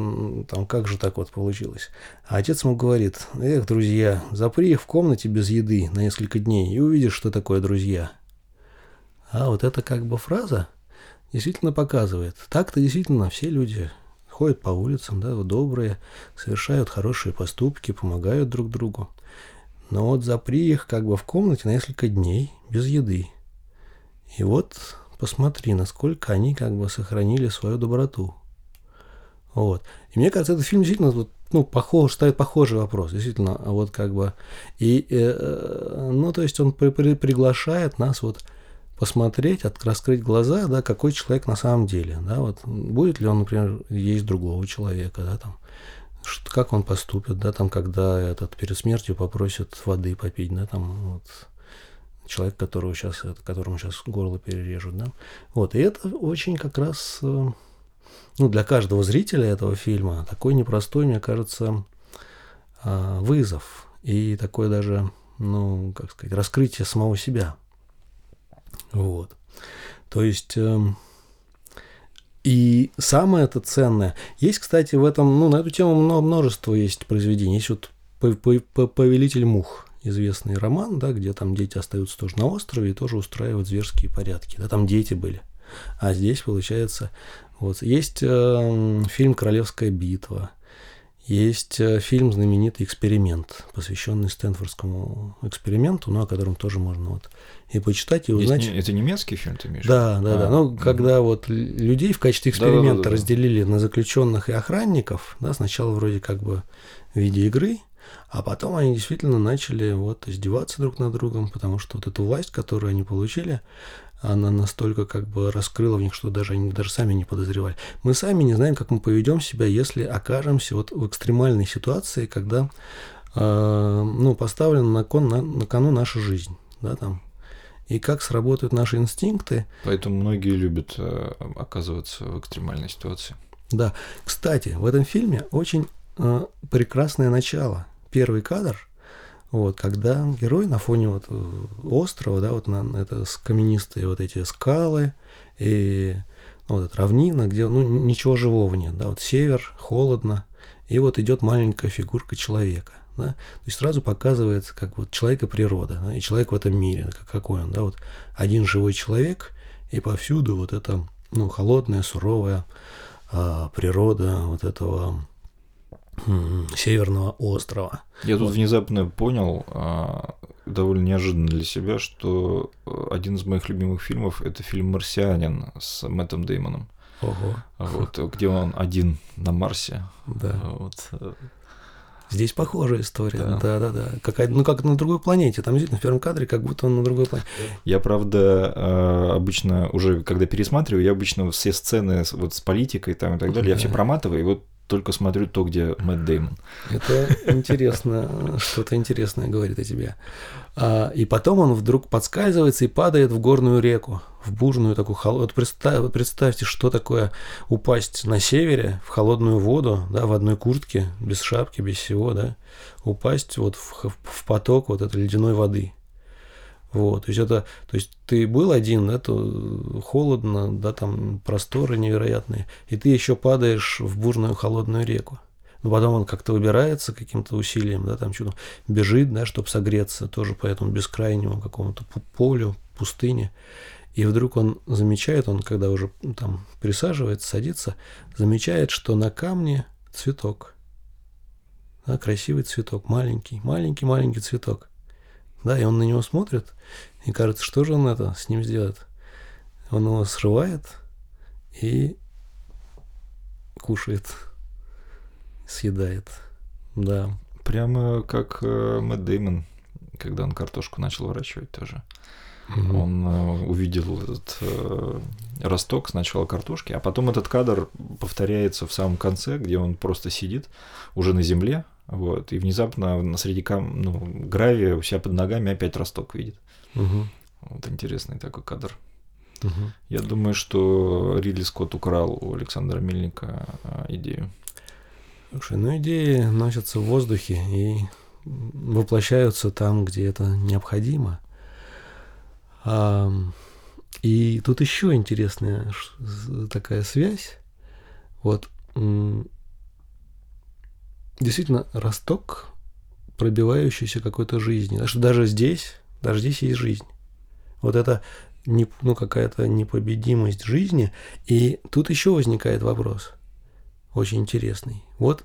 там, как же так вот получилось? А отец ему говорит, эх, друзья, запри их в комнате без еды на несколько дней и увидишь, что такое друзья. А вот эта как бы фраза действительно показывает. Так-то действительно все люди ходят по улицам, да, добрые, совершают хорошие поступки, помогают друг другу. Но вот запри их как бы в комнате на несколько дней без еды. И вот посмотри, насколько они как бы сохранили свою доброту. Вот. И мне кажется, этот фильм действительно вот, ну, похож, ставит похожий вопрос, действительно, вот как бы, и, э, ну, то есть он при, при, приглашает нас вот посмотреть, от, раскрыть глаза, да, какой человек на самом деле, да, вот, будет ли он, например, есть другого человека, да, там, как он поступит, да, там, когда этот перед смертью попросит воды попить, да, там, вот, человек, которого сейчас, которому сейчас горло перережут, да, вот, и это очень как раз э, ну, для каждого зрителя этого фильма такой непростой, мне кажется, а, вызов и такое даже, ну, как сказать, раскрытие самого себя. Вот. То есть, эм, И самое это ценное. Есть, кстати, в этом, ну, на эту тему множество есть произведений. Есть вот «Повелитель мух», известный роман, да, где там дети остаются тоже на острове и тоже устраивают зверские порядки. Да, там дети были. А здесь, получается, вот есть э, фильм «Королевская битва», есть э, фильм знаменитый «Эксперимент», посвященный Стэнфордскому эксперименту, ну, о котором тоже можно вот и почитать, и узнать. Не, это немецкий фильм, ты имеешь? Да, да, а, да. Ну, угу. когда вот людей в качестве эксперимента да, да, да, да, разделили на заключенных и охранников, да, сначала вроде как бы в виде игры, а потом они действительно начали вот издеваться друг над другом, потому что вот эту власть, которую они получили, она настолько как бы раскрыла в них, что даже они даже сами не подозревали. Мы сами не знаем, как мы поведем себя, если окажемся вот в экстремальной ситуации, когда э, ну, поставлена на, кон, на, на кону наша жизнь, да, там, и как сработают наши инстинкты. Поэтому многие любят э, оказываться в экстремальной ситуации. Да. Кстати, в этом фильме очень э, прекрасное начало. Первый кадр вот, когда герой на фоне вот э, острова, да, вот на это каменистые вот эти скалы и ну, вот эта равнина, где ну, ничего живого нет, да, вот север, холодно, и вот идет маленькая фигурка человека, да, то есть сразу показывается, как вот человек и природа, да, и человек в этом мире, как, какой он, да, вот один живой человек, и повсюду вот это, ну, холодная, суровая а, природа вот этого Северного острова. Я тут вот. внезапно понял, а, довольно неожиданно для себя, что э, один из моих любимых фильмов это фильм «Марсианин» с Мэттом Деймоном. Ого. Вот, где он один на Марсе. Да. Вот. Здесь похожая история. Да, да, да. да. Какая, ну, как на другой планете. Там действительно в первом кадре, как будто он на другой планете. Я, правда, э, обычно уже, когда пересматриваю, я обычно все сцены вот с политикой там и так далее, да. я все проматываю, и вот только смотрю то, где Мэтт Деймон. Это интересно, что-то интересное говорит о тебе. А, и потом он вдруг подскальзывается и падает в горную реку, в бурную такую холодную. Вот представь, представьте, что такое упасть на севере в холодную воду, да, в одной куртке, без шапки, без всего, да, упасть вот в, в поток вот этой ледяной воды. Вот, то есть это, то есть ты был один, да, то холодно, да, там просторы невероятные, и ты еще падаешь в бурную холодную реку. Но потом он как-то выбирается каким-то усилием, да, там что-то бежит, да, чтобы согреться, тоже по этому бескрайнему какому-то полю, пустыне. И вдруг он замечает, он когда уже там присаживается, садится, замечает, что на камне цветок. Да, красивый цветок, маленький, маленький-маленький цветок. Да, и он на него смотрит, и кажется, что же он это с ним сделает? Он его срывает и кушает, съедает. Да. Прямо как э, Мэтт Деймон, когда он картошку начал выращивать тоже. Угу. Он э, увидел этот э, росток сначала картошки, а потом этот кадр повторяется в самом конце, где он просто сидит уже на земле, вот, и внезапно среди кам... ну, гравия у себя под ногами опять росток видит. Угу. Вот интересный такой кадр. Угу. Я думаю, что Ридли Скотт украл у Александра Мельника а, идею. Слушай, ну идеи носятся в воздухе и воплощаются там, где это необходимо. А, и тут еще интересная такая связь. Вот действительно росток, пробивающийся какой-то жизни. Потому что даже здесь, даже здесь есть жизнь. Вот это не, ну, какая-то непобедимость жизни. И тут еще возникает вопрос, очень интересный. Вот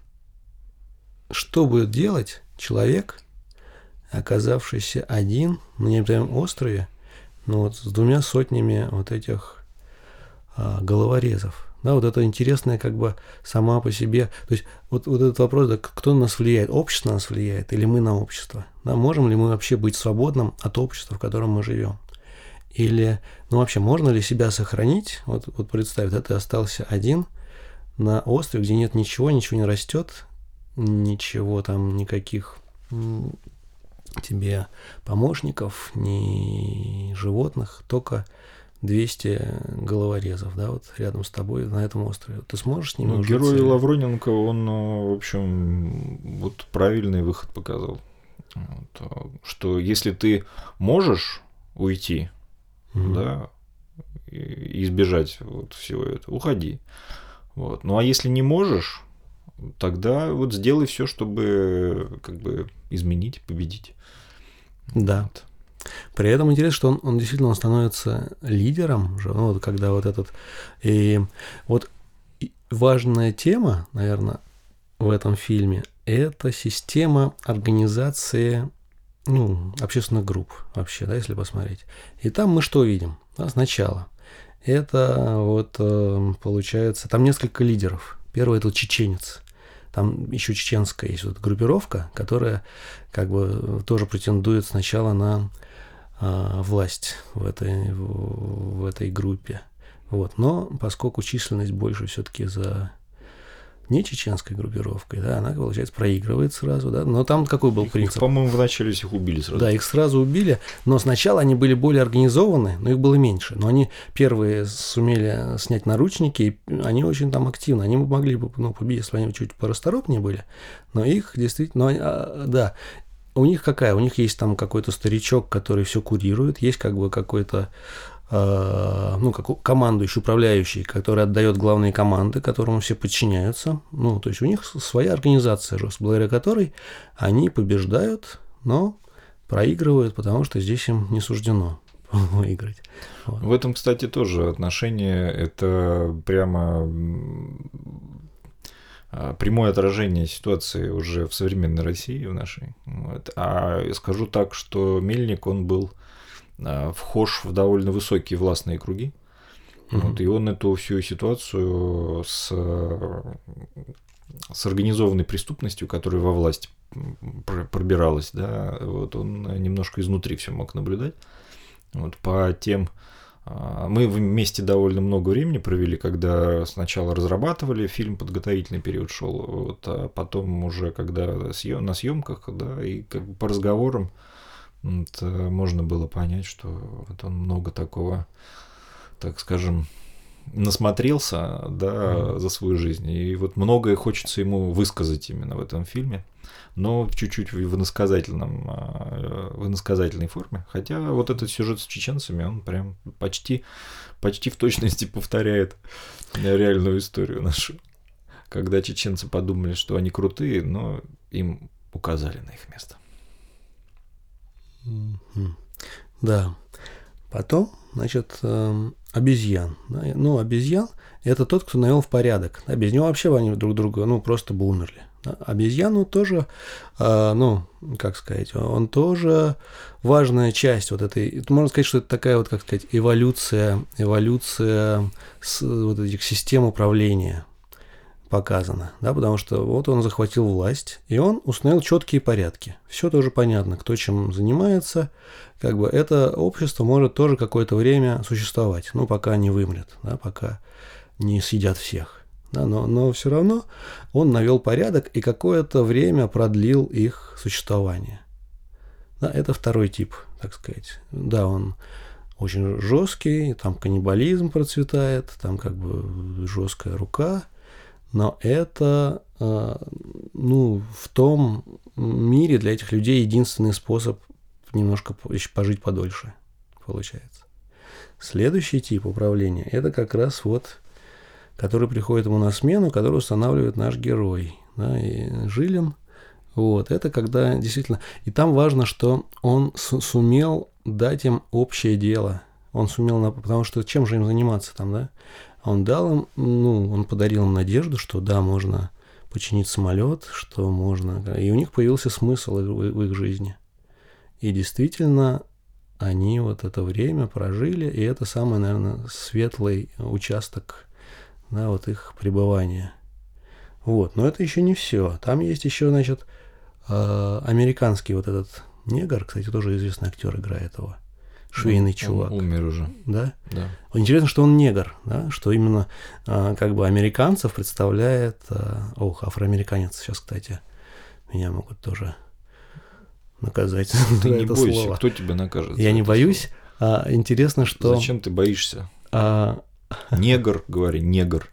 что будет делать человек, оказавшийся один на необитаемом острове, ну вот с двумя сотнями вот этих а, головорезов – да, вот это интересная как бы сама по себе. То есть вот, вот этот вопрос, да, кто на нас влияет, общество на нас влияет или мы на общество? Да, можем ли мы вообще быть свободным от общества, в котором мы живем? Или, ну вообще, можно ли себя сохранить? Вот, вот представь, да, ты остался один на острове, где нет ничего, ничего не растет, ничего там, никаких тебе помощников, ни животных, только 200 головорезов, да, вот рядом с тобой на этом острове. Ты сможешь с ними ну, Герой Лавроненко, он, э, в общем, вот правильный выход показал. Вот, э, что если ты можешь уйти, угу. да, и избежать вот всего этого, уходи. Вот. Ну а если не можешь, тогда вот сделай все, чтобы как бы изменить, победить. Да. Вот. При этом интересно, что он, он действительно он становится лидером, уже, ну, вот когда вот этот... И вот важная тема, наверное, в этом фильме – это система организации ну, общественных групп вообще, да, если посмотреть. И там мы что видим? Да, сначала. Это вот э, получается, там несколько лидеров. Первый это чеченец. Там еще чеченская есть вот группировка, которая как бы тоже претендует сначала на э, власть в этой, в, в этой группе. Вот. Но поскольку численность больше все-таки за не чеченской группировкой, да, она, получается, проигрывает сразу, да, но там какой был их, принцип? Их, по-моему, вначале их убили сразу. Да, их сразу убили, но сначала они были более организованы, но их было меньше, но они первые сумели снять наручники, и они очень там активно, они могли бы, ну, победить, если они чуть порасторопнее были, но их действительно, но, а, да, у них какая? У них есть там какой-то старичок, который все курирует, есть как бы какой-то ну, как командующий, управляющий, который отдает главные команды, которому все подчиняются. Ну, то есть у них своя организация, благодаря которой они побеждают, но проигрывают, потому что здесь им не суждено <laughs> выиграть. Вот. В этом, кстати, тоже отношение это прямо а, прямое отражение ситуации уже в современной России, в нашей. Вот. А скажу так, что Мельник, он был Э, вхож в довольно высокие властные круги. Угу. Вот, и он эту всю ситуацию с, с организованной преступностью, которая во власть пробиралась, да, вот он немножко изнутри все мог наблюдать. Вот по тем э, мы вместе довольно много времени провели, когда сначала разрабатывали фильм, подготовительный период шел, вот, а потом уже когда съем, на съемках, да, и как бы по разговорам вот, э, можно было понять, что вот он много такого, так скажем, насмотрелся, да, mm за свою жизнь. И вот многое хочется ему высказать именно в этом фильме, но чуть-чуть в иносказательном, э, в иносказательной форме. Хотя вот этот сюжет с чеченцами, он прям почти, почти в точности <laughs> повторяет реальную историю нашу. Когда чеченцы подумали, что они крутые, но им указали на их место. Да. Потом, значит, эм, обезьян. Ну, обезьян – это тот, кто навел в порядок. Да, без него вообще они друг друга, ну, просто бы умерли. Обезьяну тоже, э, ну, как сказать, он тоже важная часть вот этой, можно сказать, что это такая вот, как сказать, эволюция, эволюция вот этих систем управления показано, да, потому что вот он захватил власть, и он установил четкие порядки. Все тоже понятно, кто чем занимается, как бы это общество может тоже какое-то время существовать, ну, пока не вымрет, да, пока не съедят всех. Да, но, но все равно он навел порядок и какое-то время продлил их существование. Да, это второй тип, так сказать. Да, он очень жесткий, там каннибализм процветает, там как бы жесткая рука, но это, э, ну, в том мире для этих людей единственный способ немножко пожить подольше, получается. Следующий тип управления – это как раз вот, который приходит ему на смену, который устанавливает наш герой, да, и Жилин. Вот, это когда действительно... И там важно, что он сумел дать им общее дело. Он сумел... Потому что чем же им заниматься там, да? Он дал им, ну, он подарил им надежду, что да, можно починить самолет, что можно. И у них появился смысл в их жизни. И действительно, они вот это время прожили, и это самый, наверное, светлый участок да, вот их пребывания. Вот, но это еще не все. Там есть еще, значит, э, американский вот этот негр, кстати, тоже известный актер играет его швейный он, чувак. Он умер уже. Да? Да. Интересно, что он негр, да? что именно а, как бы американцев представляет... А, ох, афроамериканец сейчас, кстати, меня могут тоже наказать <laughs> Ты не это бойся, слово. кто тебя накажет? Я не боюсь. А, интересно, что... Зачем ты боишься? А... Негр, говори, негр.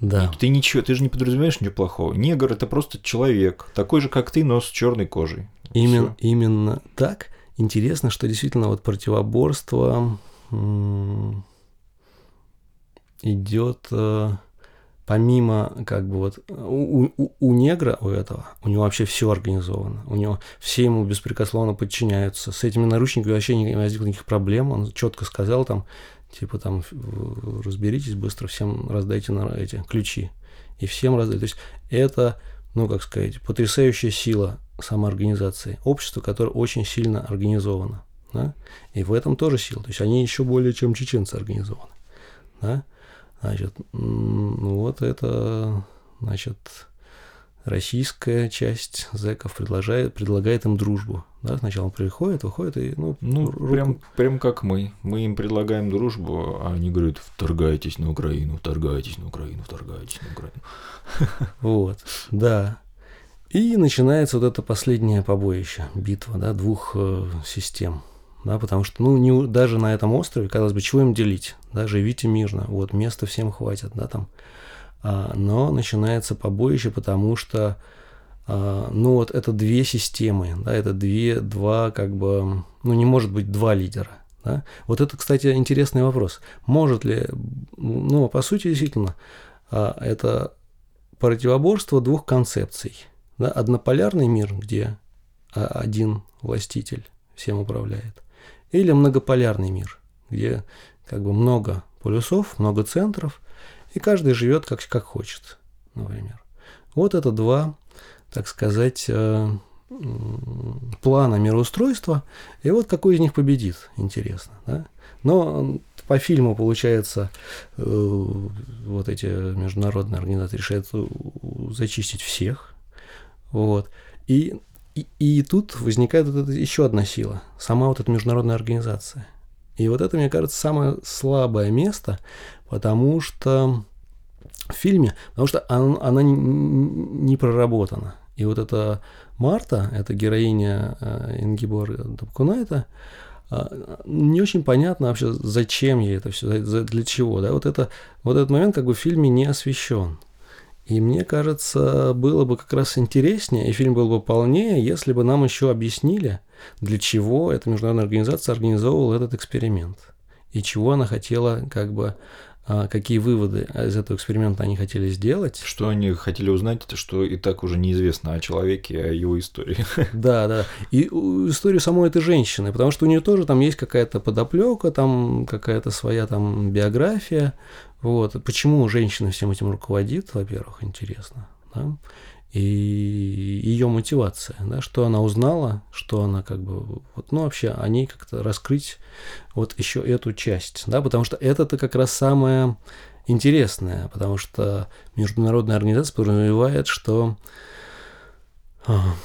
Да. Ты ничего, ты же не подразумеваешь ничего плохого. Негр это просто человек, такой же, как ты, но с черной кожей. Именно, именно так интересно, что действительно вот противоборство идет э, помимо как бы вот у, у, у негра, у этого, у него вообще все организовано. У него все ему беспрекословно подчиняются. С этими наручниками вообще не возникло никаких проблем. Он четко сказал там, типа там разберитесь быстро, всем раздайте на эти ключи. И всем раздать. То есть это, ну как сказать, потрясающая сила самоорганизации. Общество, которое очень сильно организовано. Да? И в этом тоже сила. То есть они еще более, чем чеченцы организованы. Да? Значит, ну вот это, значит, российская часть зэков предлагает, предлагает им дружбу. Да, сначала он приходит, выходит и, ну, ну руку... прям, прям как мы. Мы им предлагаем дружбу, а они говорят, вторгайтесь на Украину, вторгайтесь на Украину, вторгайтесь на Украину. <laughs> Вот, да. И начинается вот это последнее побоище, битва, да, двух э, систем да, потому что, ну, не, даже на этом острове, казалось бы, чего им делить, да, живите мирно, вот, места всем хватит, да, там, но начинается побоище, потому что, а, ну, вот это две системы, да, это две, два, как бы, ну, не может быть два лидера, да. Вот это, кстати, интересный вопрос. Может ли, ну, по сути, действительно, а, это противоборство двух концепций, да, однополярный мир, где а, один властитель всем управляет, или многополярный мир, где как бы много полюсов, много центров, и каждый живет как, как хочет, например. Вот это два, так сказать, э, плана мироустройства, и вот какой из них победит, интересно. Да? Но по фильму, получается, э, вот эти международные организации решают зачистить всех. Вот. И и, и тут возникает вот еще одна сила, сама вот эта международная организация. И вот это, мне кажется, самое слабое место, потому что в фильме, потому что она, она не проработана. И вот эта Марта, эта героиня э, Ингибор Дабкунайта, э, не очень понятно вообще, зачем ей это все, для чего. Да? Вот, это, вот этот момент как бы в фильме не освещен. И мне кажется, было бы как раз интереснее, и фильм был бы полнее, если бы нам еще объяснили, для чего эта международная организация организовывала этот эксперимент. И чего она хотела, как бы, а, какие выводы из этого эксперимента они хотели сделать. Что они хотели узнать, это что и так уже неизвестно о человеке, о его истории. <laughs> Да, да. И историю самой этой женщины, потому что у нее тоже там есть какая-то подоплека, там какая-то своя там биография, вот. Почему женщина всем этим руководит, во-первых, интересно. Да? И ее мотивация, да, что она узнала, что она как бы, вот, ну, вообще о ней как-то раскрыть вот еще эту часть, да, потому что это-то как раз самое интересное, потому что международная организация подразумевает, что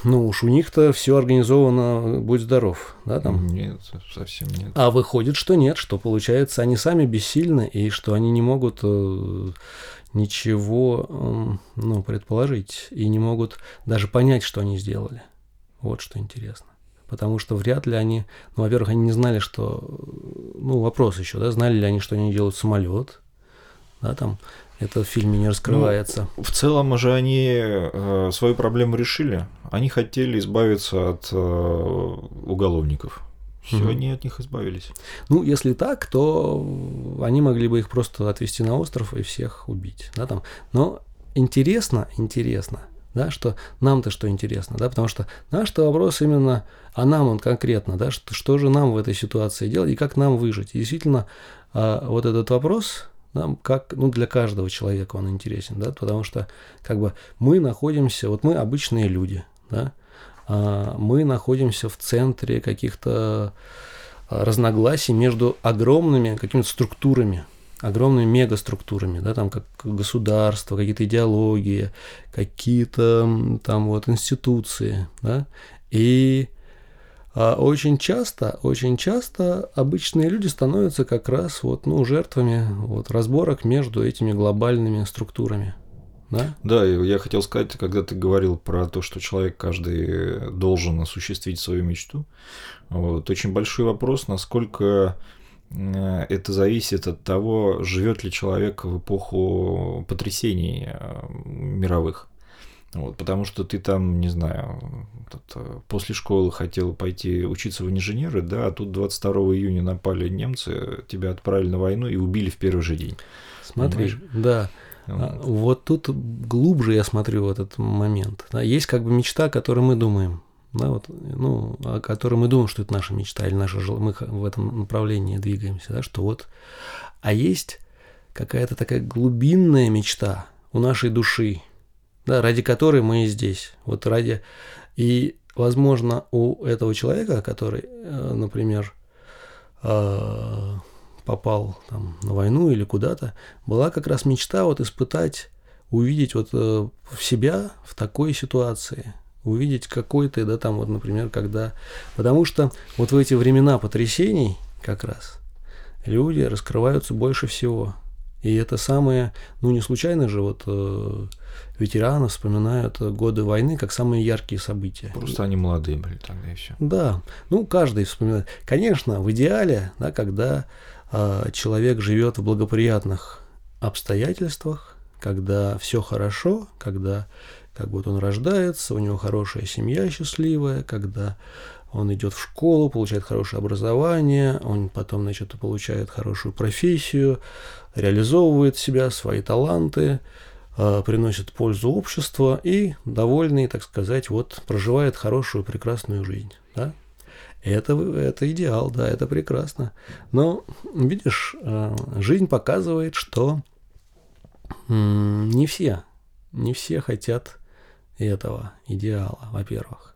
ну уж у них-то все организовано, будь здоров, да, там? Нет, совсем нет. А выходит, что нет, что получается, они сами бессильны, и что они не могут э, ничего, эм, ну, предположить, и не могут даже понять, что они сделали. Вот что интересно. Потому что вряд ли они, ну, во-первых, они не знали, что, ну, вопрос еще, да, знали ли они, что они делают самолет, да, там, это в фильме не раскрывается. Ну, в целом же они э, свою проблему решили. Они хотели избавиться от э, уголовников. Все, угу. они от них избавились. Ну, если так, то они могли бы их просто отвезти на остров и всех убить. Да, там. Но интересно, интересно, да, что нам-то что интересно, да, потому что наш-то вопрос именно, а нам он конкретно, да, что, что же нам в этой ситуации делать и как нам выжить. И действительно, э, вот этот вопрос, нам как, ну, для каждого человека он интересен, да, потому что как бы мы находимся, вот мы обычные люди, да, а мы находимся в центре каких-то а, разногласий между огромными какими-то структурами, огромными мегаструктурами, да, там как государство, какие-то идеологии, какие-то там вот институции, да, и очень часто, очень часто обычные люди становятся как раз вот, ну, жертвами вот, разборок между этими глобальными структурами. Да? да, я хотел сказать, когда ты говорил про то, что человек каждый должен осуществить свою мечту, вот, очень большой вопрос, насколько э, это зависит от того, живет ли человек в эпоху потрясений э, мировых. Вот, потому что ты там, не знаю, тут, после школы хотел пойти учиться в инженеры, да, а тут 22 июня напали немцы, тебя отправили на войну и убили в первый же день. Смотри, Понимаешь? да. Вот. вот тут глубже я смотрю в этот момент. Да, есть как бы мечта, о которой мы думаем, да, вот, ну, о которой мы думаем, что это наша мечта или наша мы в этом направлении двигаемся, да, что вот, а есть какая-то такая глубинная мечта у нашей души, да, ради которой мы и здесь, вот ради и возможно у этого человека, который, э, например, э, попал там, на войну или куда-то, была как раз мечта вот испытать, увидеть вот э, себя в такой ситуации, увидеть какой то да, там вот, например, когда... Потому что вот в эти времена потрясений как раз люди раскрываются больше всего. И это самое, ну не случайно же вот э, ветераны вспоминают годы войны как самые яркие события. Просто они молодые были тогда все. Да, ну каждый вспоминает. Конечно, в идеале, да, когда а, человек живет в благоприятных обстоятельствах, когда все хорошо, когда как вот он рождается, у него хорошая семья счастливая, когда он идет в школу, получает хорошее образование, он потом, значит, получает хорошую профессию, реализовывает себя, свои таланты, приносит пользу обществу и довольный, так сказать, вот проживает хорошую, прекрасную жизнь. Да? Это, это идеал, да, это прекрасно. Но, видишь, э, жизнь показывает, что не все, не все хотят этого идеала, во-первых.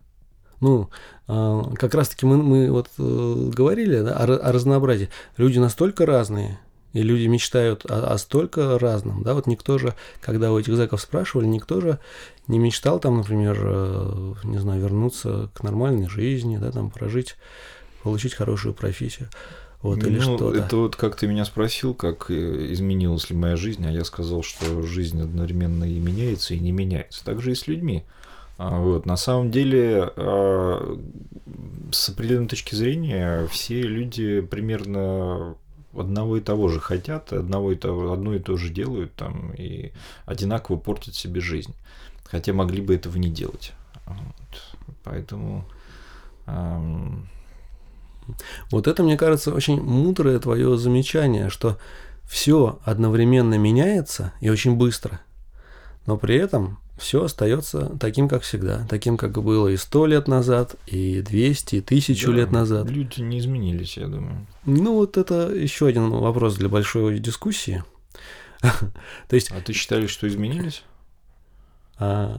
Ну, э, как раз-таки мы, мы вот э, говорили да, о, о разнообразии. Люди настолько разные, и люди мечтают о, о столько разном, да, вот никто же, когда у этих зэков спрашивали, никто же не мечтал там, например, э, не знаю, вернуться к нормальной жизни, да, там прожить, получить хорошую профессию. Вот, или ну, что-то. Это вот как ты меня спросил, как э, изменилась ли моя жизнь, а я сказал, что жизнь одновременно и меняется, и не меняется. Так же и с людьми. А, вот, на самом деле, а, с определенной точки зрения, все люди примерно одного и того же хотят, одного и того, одно и то же делают там и одинаково портят себе жизнь. Хотя могли бы этого не делать. Вот. Поэтому... Эм... Вот это, мне кажется, очень мудрое твое замечание, что все одновременно меняется и очень быстро, но при этом все остается таким, как всегда, таким, как было и сто лет назад, и 200, и тысячу да, лет назад. Люди не изменились, я думаю. Ну, вот это еще один вопрос для большой дискуссии. <laughs> То есть... А ты считали, что изменились? А,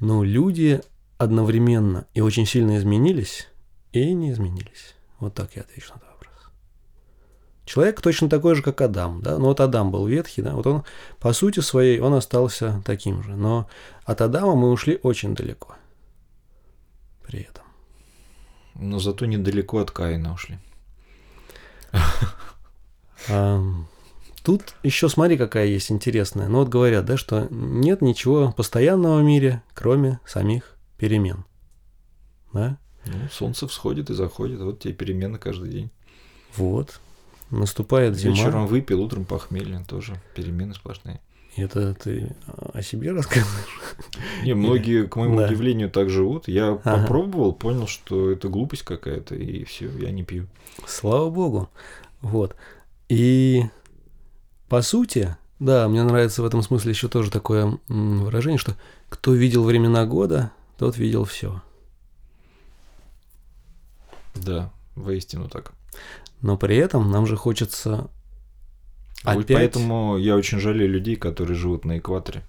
ну, люди одновременно и очень сильно изменились, и не изменились. Вот так я отвечу на это. Человек точно такой же, как Адам, да, ну вот Адам был ветхий, да, вот он по сути своей, он остался таким же, но от Адама мы ушли очень далеко при этом. Но зато недалеко от Каина ушли. Тут еще смотри, какая есть интересная. Ну вот говорят, да, что нет ничего постоянного в мире, кроме самих перемен. Да? Ну, солнце всходит и заходит, вот тебе перемены каждый день. Вот. Наступает зима. Вечером выпил, утром похмелье, тоже перемены сплошные. Это ты о себе рассказываешь? Не, многие, к моему да. удивлению, так живут. Я ага. попробовал, понял, что это глупость какая-то, и все, я не пью. Слава богу. Вот. И по сути, да, мне нравится в этом смысле еще тоже такое выражение, что кто видел времена года, тот видел все. Да, воистину так но при этом нам же хочется опять... Вот поэтому я очень жалею людей, которые живут на экваторе.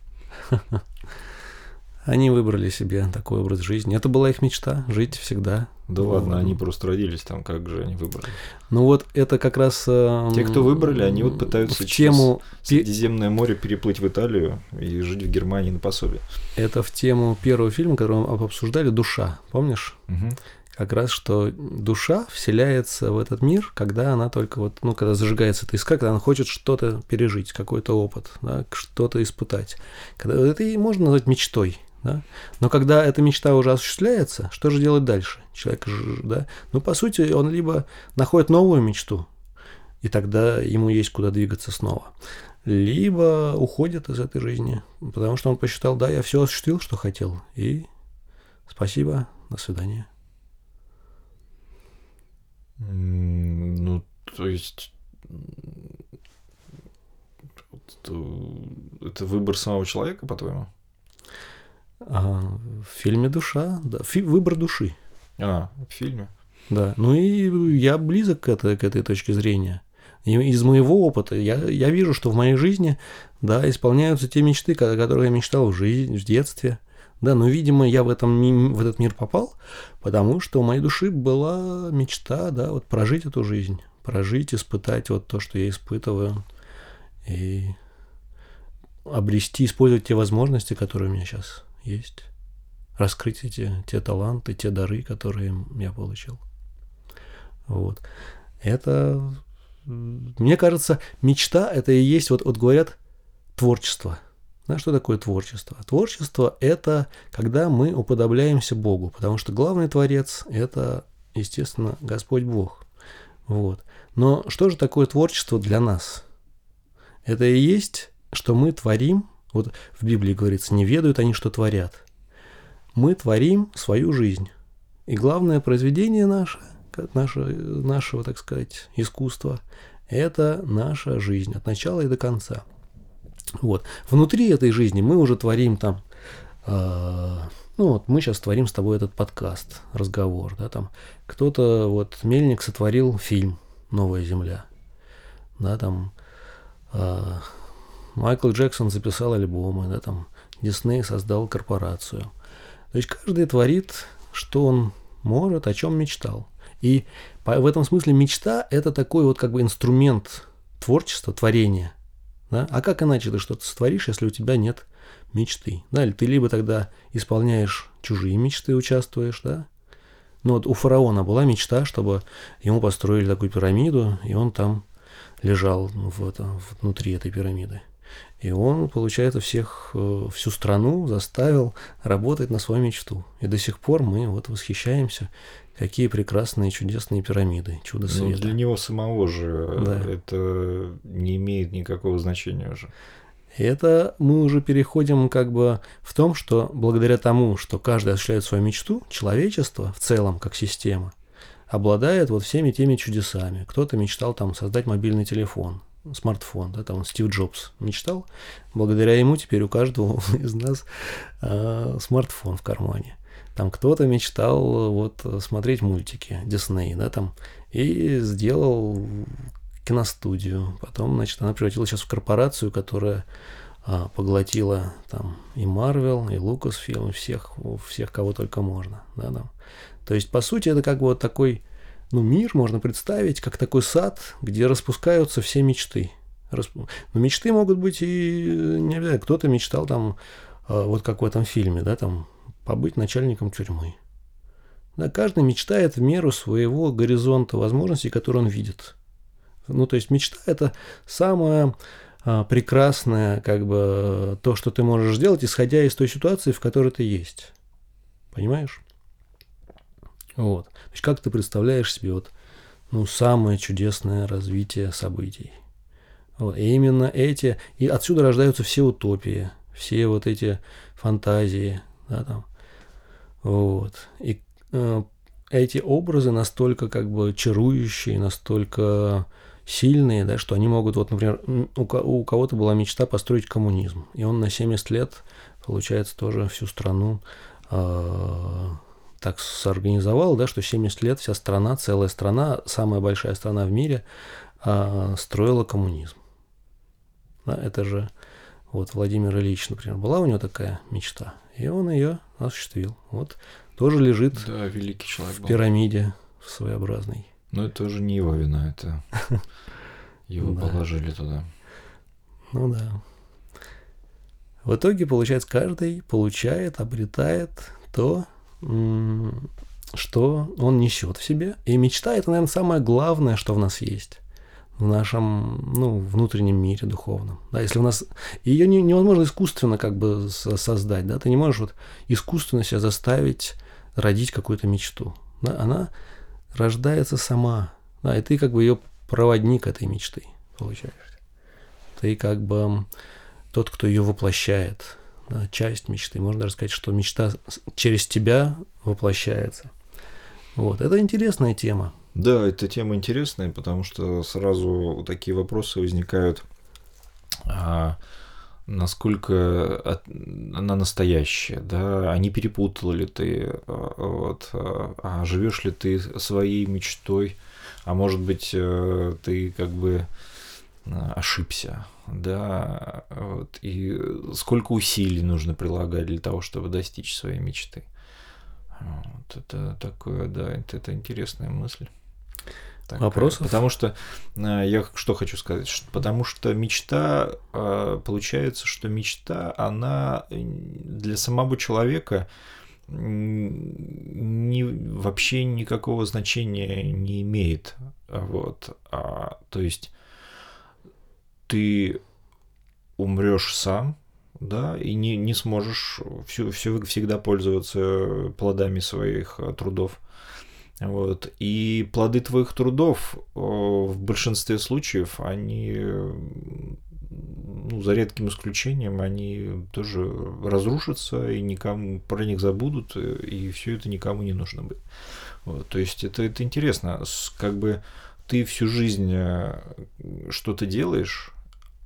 <laughs> Они выбрали себе такой образ жизни. Это была их мечта – жить всегда. Да ладно, они просто родились там, как же они выбрали? Ну вот это как раз… Э, Те, кто выбрали, они вот пытаются в тему Средиземное море переплыть в Италию и жить в Германии на пособие. Это в тему первого фильма, который мы обсуждали, «Душа», помнишь? Угу как раз, что душа вселяется в этот мир, когда она только вот, ну, когда зажигается эта искра, когда она хочет что-то пережить, какой-то опыт, да, что-то испытать. Когда, это и можно назвать мечтой, да? Но когда эта мечта уже осуществляется, что же делать дальше? Человек, да? Ну, по сути, он либо находит новую мечту, и тогда ему есть куда двигаться снова. либо уходит из этой жизни, потому что он посчитал, да, я все осуществил, что хотел, и спасибо, до свидания. Ну, то есть это выбор самого человека, по-твоему? А, в фильме «Душа», да, фи- выбор души. А, в фильме. Да, ну и я близок к этой, к этой точке зрения. И из моего опыта я, я вижу, что в моей жизни, да, исполняются те мечты, которые я мечтал в жизни, в детстве. Да, но, видимо, я в, этом, в этот мир попал, потому что у моей души была мечта, да, вот прожить эту жизнь, прожить, испытать вот то, что я испытываю, и обрести, использовать те возможности, которые у меня сейчас есть, раскрыть эти, те таланты, те дары, которые я получил. Вот. Это, мне кажется, мечта – это и есть, вот, вот говорят, творчество. Да, что такое творчество? Творчество – это когда мы уподобляемся Богу, потому что главный творец – это, естественно, Господь Бог. Вот. Но что же такое творчество для нас? Это и есть, что мы творим, вот в Библии говорится, не ведают они, что творят. Мы творим свою жизнь. И главное произведение наше – наше, нашего, так сказать, искусства, это наша жизнь от начала и до конца. Вот. Внутри этой жизни мы уже творим там, э, ну вот мы сейчас творим с тобой этот подкаст, разговор, да, там кто-то, вот Мельник сотворил фильм «Новая земля», да, там э, Майкл Джексон записал альбомы, да, там Дисней создал корпорацию. То есть каждый творит, что он может, о чем мечтал. И в этом смысле мечта – это такой вот как бы инструмент творчества, творения. Да? А как иначе ты что-то сотворишь, если у тебя нет мечты? Да? Или ты либо тогда исполняешь чужие мечты, участвуешь, да? Ну вот у фараона была мечта, чтобы ему построили такую пирамиду, и он там лежал в этом, внутри этой пирамиды. И он, получается, всех, э, всю страну заставил работать на свою мечту. И до сих пор мы вот восхищаемся Какие прекрасные, чудесные пирамиды, чудо света. Но для него самого же да. это не имеет никакого значения уже. Это мы уже переходим как бы в том, что благодаря тому, что каждый осуществляет свою мечту, человечество в целом, как система, обладает вот всеми теми чудесами. Кто-то мечтал там создать мобильный телефон, смартфон, да, там Стив Джобс мечтал. Благодаря ему теперь у каждого <laughs> из нас э, смартфон в кармане. Там кто-то мечтал вот смотреть мультики Дисней, да, там, и сделал киностудию. Потом, значит, она превратилась сейчас в корпорацию, которая а, поглотила там и Марвел, и Лукасфилм, и всех, всех, кого только можно. Да, там. То есть, по сути, это как бы вот такой, ну, мир можно представить, как такой сад, где распускаются все мечты. Но мечты могут быть и не обязательно. Кто-то мечтал там, вот как в этом фильме, да, там побыть начальником тюрьмы. Да, каждый мечтает в меру своего горизонта возможностей, которые он видит. Ну, то есть мечта – это самое а, прекрасное, как бы, то, что ты можешь сделать, исходя из той ситуации, в которой ты есть. Понимаешь? Вот. То есть как ты представляешь себе вот, ну, самое чудесное развитие событий. Вот. И именно эти, и отсюда рождаются все утопии, все вот эти фантазии, да, там, вот. И э, эти образы настолько как бы чарующие, настолько сильные, да, что они могут, вот, например, у, у кого-то была мечта построить коммунизм, и он на 70 лет, получается, тоже всю страну э, так сорганизовал, да, что 70 лет вся страна, целая страна, самая большая страна в мире, э, строила коммунизм. Да, это же вот Владимир Ильич, например, была у него такая мечта, и он ее осуществил. Вот тоже лежит да, великий человек в был. пирамиде своеобразной. Но это уже не его вина, это <laughs> его положили туда. Ну да. В итоге, получается, каждый получает, обретает то, что он несет в себе. И мечта это, наверное, самое главное, что в нас есть в нашем ну, внутреннем мире духовном. Да, если у нас ее не, невозможно искусственно как бы создать, да, ты не можешь вот искусственно себя заставить родить какую-то мечту. Да, она рождается сама, да, и ты как бы ее проводник этой мечты получаешься. ты как бы тот, кто ее воплощает, да, часть мечты. Можно даже сказать, что мечта через тебя воплощается. Вот, это интересная тема. Да, эта тема интересная, потому что сразу такие вопросы возникают. А, насколько она настоящая, да, а не перепутал ли ты, а, вот, а, а живешь ли ты своей мечтой, а может быть э, ты как бы ошибся, да, вот, и сколько усилий нужно прилагать для того, чтобы достичь своей мечты. Вот, это такое, да, это, это интересная мысль. Так, Вопросов? Потому что э, я что хочу сказать, потому что мечта, э, получается, что мечта, она для самого человека не, вообще никакого значения не имеет. Вот. А, то есть ты умрешь сам, да, и не, не сможешь все, все, всегда пользоваться плодами своих э, трудов. Вот. И плоды твоих трудов в большинстве случаев, они, ну, за редким исключением, они тоже разрушатся, и никому про них забудут, и все это никому не нужно будет. Вот. То есть это, это интересно. Как бы ты всю жизнь э, что-то делаешь,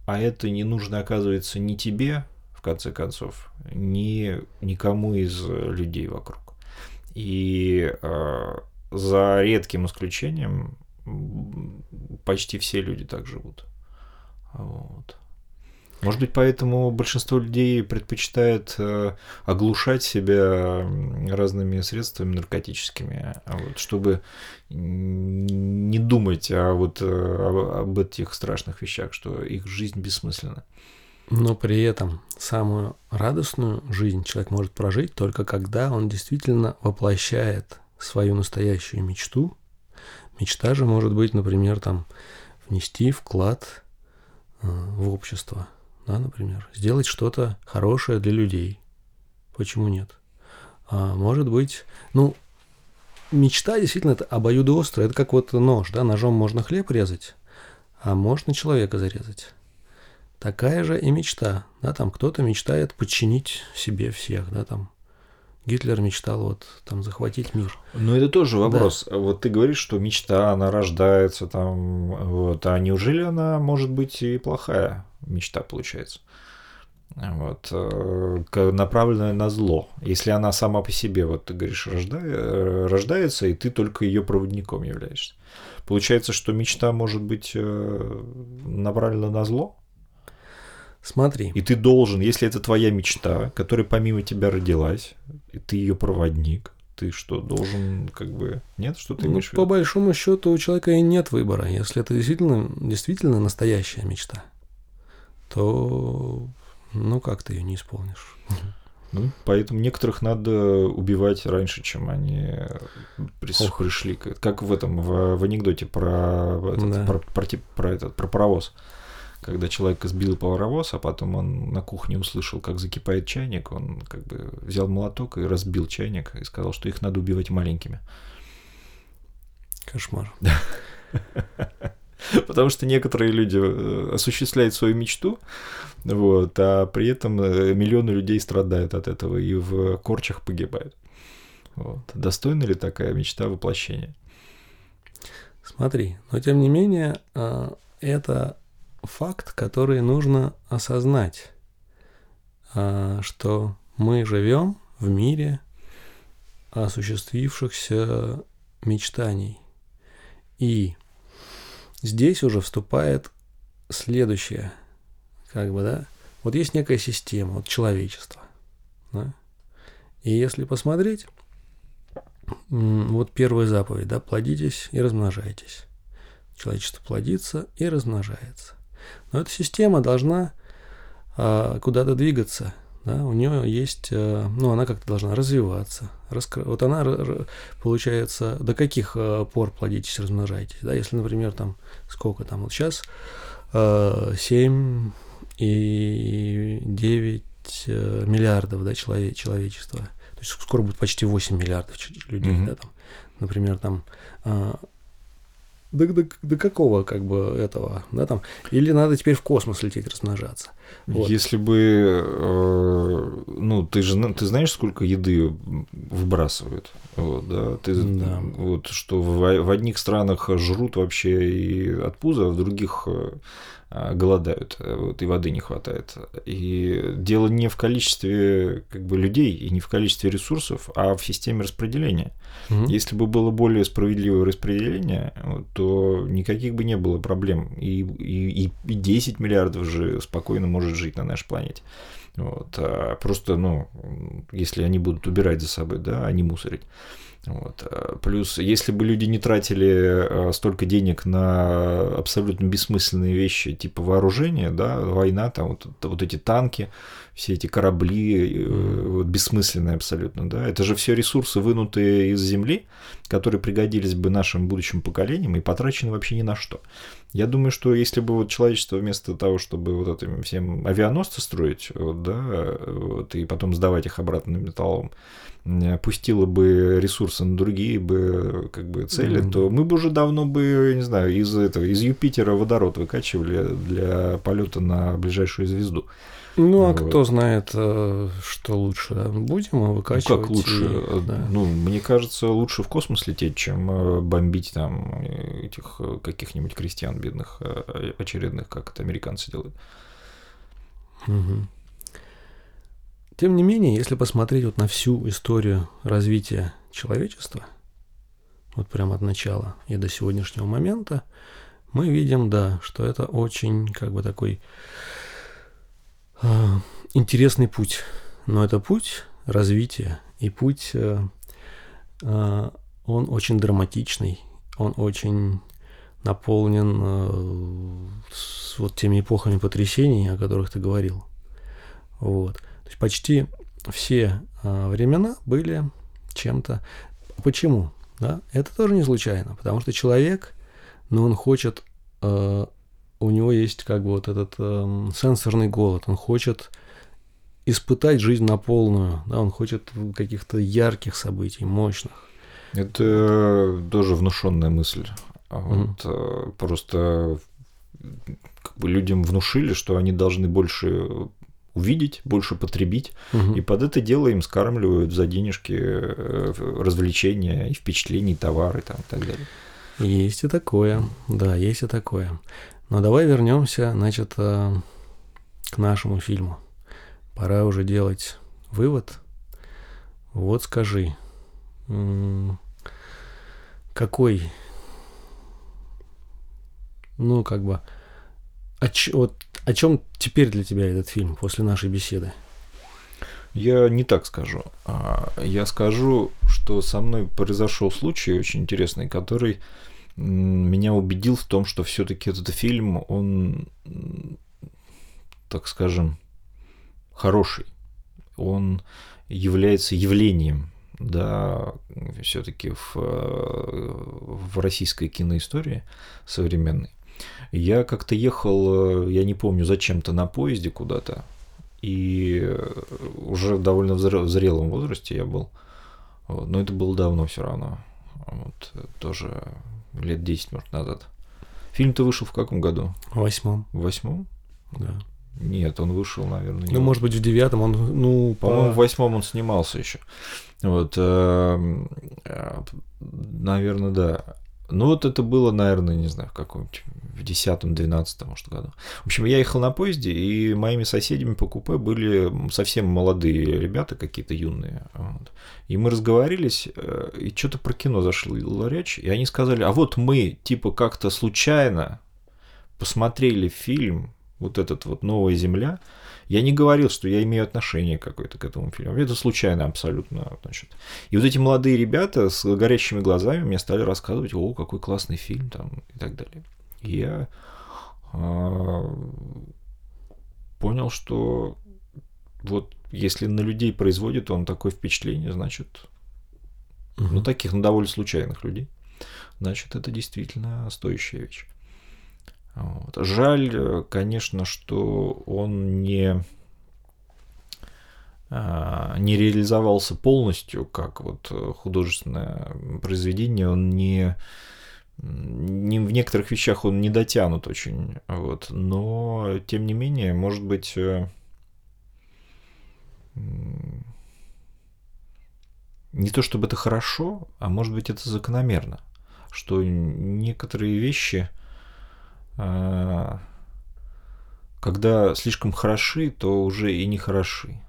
а это не нужно, оказывается, ни тебе, в конце концов, ни никому из людей вокруг. И э, за редким исключением почти все люди так живут. Вот. Может быть, поэтому большинство людей предпочитает э, оглушать себя разными средствами наркотическими, а вот, чтобы не думать о, вот, э, об этих страшных вещах, что их жизнь бессмысленна. Но при этом самую радостную жизнь человек может прожить только когда он действительно воплощает свою настоящую мечту. Мечта же может быть, например, там внести вклад э, в общество, да, например, сделать что-то хорошее для людей. Почему нет? А может быть, ну, мечта действительно это обоюдоострая, это как вот нож, да, ножом можно хлеб резать, а можно человека зарезать. Такая же и мечта, да, там кто-то мечтает подчинить себе всех, да, там Гитлер мечтал вот там захватить мир. Ну, это тоже вопрос. Да. Вот ты говоришь, что мечта, она рождается там, вот, а неужели она может быть и плохая мечта получается? Вот, э, направленная на зло. Если она сама по себе, вот ты говоришь, рождая, рождается, и ты только ее проводником являешься. Получается, что мечта может быть э, направлена на зло? Смотри. И ты должен, если это твоя мечта, которая помимо тебя родилась, и ты ее проводник, ты что, должен как бы... Нет, что ты ну, имеешь По большому счету у человека и нет выбора. Если это действительно, действительно настоящая мечта, то ну как ты ее не исполнишь? Ну, поэтому некоторых надо убивать раньше, чем они приш... пришли. Как в этом, в, в анекдоте про, этот, да. про, про, про, этот, про паровоз когда человек сбил паровоз, а потом он на кухне услышал, как закипает чайник, он как бы взял молоток и разбил чайник и сказал, что их надо убивать маленькими. Кошмар. <laughs> Потому что некоторые люди э, осуществляют свою мечту, вот, а при этом э, миллионы людей страдают от этого и в корчах погибают. Вот. Достойна ли такая мечта воплощения? Смотри, но тем не менее, а, это факт, который нужно осознать, а, что мы живем в мире осуществившихся мечтаний. И здесь уже вступает следующее, как бы, да, вот есть некая система, вот человечество, да? и если посмотреть, вот первая заповедь, да, плодитесь и размножайтесь. Человечество плодится и размножается. Но эта система должна а, куда-то двигаться. Да? У нее есть, а, ну, она как-то должна развиваться. Раскры... Вот она, получается, до каких а, пор плодитесь, размножаетесь. Да? Если, например, там, сколько там, вот сейчас а, 7 и 9 а, миллиардов да, человек, человечества. То есть скоро будет почти 8 миллиардов людей. Mm-hmm. Да, там, например, там а, до, до, до какого как бы этого, да, там, или надо теперь в космос лететь размножаться. Вот. Если бы, э, ну, ты же, ты знаешь, сколько еды выбрасывают, вот, да, ты, да. вот, что в, в одних странах жрут вообще и от пуза, а в других э, голодают, э, вот, и воды не хватает. И дело не в количестве как бы, людей и не в количестве ресурсов, а в системе распределения. Угу. Если бы было более справедливое распределение, то никаких бы не было проблем. И, и, и 10 миллиардов же спокойно может жить на нашей планете. Вот. А просто, ну, если они будут убирать за собой, да, а не мусорить. Вот. Э, плюс, если бы люди не тратили э, столько денег на абсолютно бессмысленные вещи, типа вооружения, да, война, там вот, вот эти танки, все эти корабли, mm. вот, бессмысленные абсолютно, да, это же все ресурсы, вынутые из земли, которые пригодились бы нашим будущим поколениям и потрачены вообще ни на что. Я думаю, что если бы вот человечество вместо того, чтобы вот этим всем авианосцы строить, вот, да, вот, и потом сдавать их обратно металлом, пустила бы ресурсы на другие бы как бы цели, mm-hmm. то мы бы уже давно бы, не знаю, из этого, из Юпитера водород выкачивали для полета на ближайшую звезду. Ну, а вот. кто знает, э, что лучше? Будем выкачивать? Ну, как лучше? И... Да. Ну, мне кажется, лучше в космос лететь, чем э, бомбить там этих э, каких-нибудь крестьян бедных очередных, как это американцы делают. Угу. Тем не менее, если посмотреть вот на всю историю развития человечества, вот прямо от начала и до сегодняшнего момента, мы видим, да, что это очень как бы такой э, интересный путь. Но это путь развития и путь, э, э, он очень драматичный, он очень наполнен э, с вот теми эпохами потрясений, о которых ты говорил. Вот. То есть почти все а, времена были чем-то. Почему? Да? Это тоже не случайно, потому что человек, ну, он хочет, э, у него есть как бы вот этот э, сенсорный голод, он хочет испытать жизнь на полную, да, он хочет каких-то ярких событий, мощных. Это тоже внушенная мысль. А вот mm-hmm. просто как бы людям внушили, что они должны больше увидеть, больше потребить. Угу. И под это дело им скармливают за денежки э, развлечения и впечатления, и товары там, и так далее. Есть и такое, да, есть и такое. Но давай вернемся, значит, э, к нашему фильму. Пора уже делать вывод. Вот скажи, какой, ну, как бы, а ч, вот о чем теперь для тебя этот фильм после нашей беседы? Я не так скажу. А, я скажу, что со мной произошел случай очень интересный, который меня убедил в том, что все-таки этот фильм, он, так скажем, хороший. Он является явлением, да, все-таки в, в российской киноистории современной. Я как-то ехал, э, я не помню, зачем-то на поезде куда-то, и э, уже довольно в зрелом возрасте я был. Но это было давно все равно. Вот, тоже лет 10, может, назад. Фильм-то вышел в каком году? В восьмом. В восьмом? Да. Нет, он вышел, наверное. Не ну, может быть, в девятом он, ну, по-моему, по... в восьмом он снимался еще. Вот, э, наверное, да. Ну, вот это было, наверное, не знаю, в каком-нибудь в 10-12 может, году. В общем, я ехал на поезде, и моими соседями по купе были совсем молодые ребята, какие-то юные. Вот. И мы разговорились, э, и что-то про кино зашла речь, и они сказали, а вот мы, типа, как-то случайно посмотрели фильм, вот этот вот «Новая земля», я не говорил, что я имею отношение какое-то к этому фильму. Это случайно абсолютно. Значит. И вот эти молодые ребята с горящими глазами мне стали рассказывать, о, какой классный фильм там и так далее. И я э, понял, что вот если на людей производит он такое впечатление, значит, угу. ну таких, ну довольно случайных людей, значит, это действительно стоящая вещь. Вот. Жаль, конечно, что он не, а, не реализовался полностью как вот художественное произведение, он не не, в некоторых вещах он не дотянут очень, вот, но тем не менее, может быть, э, не то чтобы это хорошо, а может быть это закономерно, что некоторые вещи, когда слишком хороши, то уже и не хороши.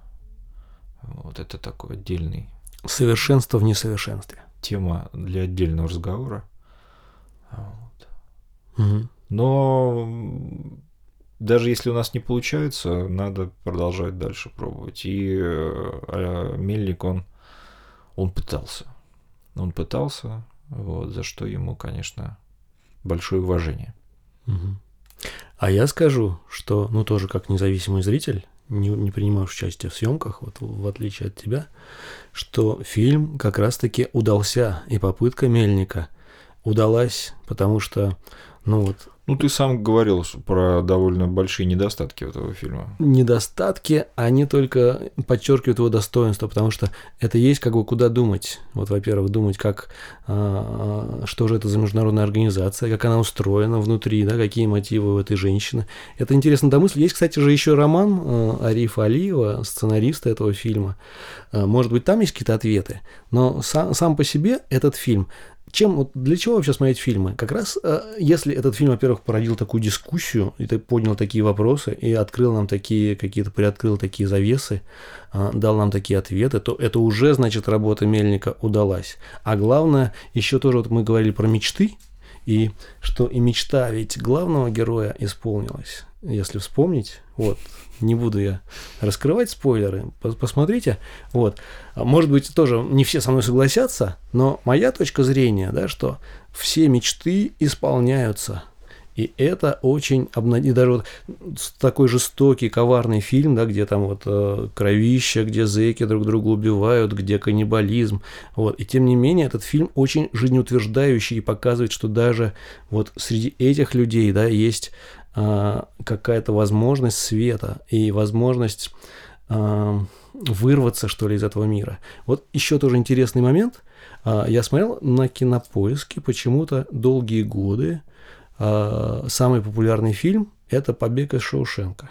Вот это такой отдельный. Совершенство в несовершенстве. Тема для отдельного разговора. Вот. Угу. Но даже если у нас не получается, надо продолжать дальше пробовать. И э, Мельник, он, он пытался. Он пытался, вот, за что ему, конечно, большое уважение. А я скажу, что, ну, тоже как независимый зритель, не, не принимаешь участие в съемках, вот в отличие от тебя, что фильм как раз-таки удался, и попытка Мельника удалась, потому что, ну вот, ну, ты сам говорил про довольно большие недостатки этого фильма. Недостатки, они только подчеркивают его достоинство, потому что это есть как бы куда думать. Вот, во-первых, думать, как, а, что же это за международная организация, как она устроена внутри, да, какие мотивы у этой женщины. Это интересно домыслить. Есть, кстати же, еще роман а, Арифа Алиева, сценариста этого фильма. А, может быть, там есть какие-то ответы, но сам, сам по себе этот фильм чем, вот для чего вообще смотреть фильмы? Как раз, э, если этот фильм, во-первых, породил такую дискуссию, и поднял такие вопросы, и открыл нам такие, какие-то, приоткрыл такие завесы, э, дал нам такие ответы, то это уже, значит, работа Мельника удалась. А главное, еще тоже вот мы говорили про мечты, и что и мечта ведь главного героя исполнилась. Если вспомнить, вот, не буду я раскрывать спойлеры, посмотрите. Вот. А может быть, тоже не все со мной согласятся, но моя точка зрения, да, что все мечты исполняются. И это очень обнадеживает. Даже вот такой жестокий, коварный фильм, да, где там вот э, кровища, где зэки друг друга убивают, где каннибализм. Вот. И тем не менее, этот фильм очень жизнеутверждающий и показывает, что даже вот среди этих людей да, есть какая-то возможность света и возможность а, вырваться, что ли, из этого мира. Вот еще тоже интересный момент. А, я смотрел на кинопоиске почему-то долгие годы. Самый популярный фильм – это «Побег из Шоушенка».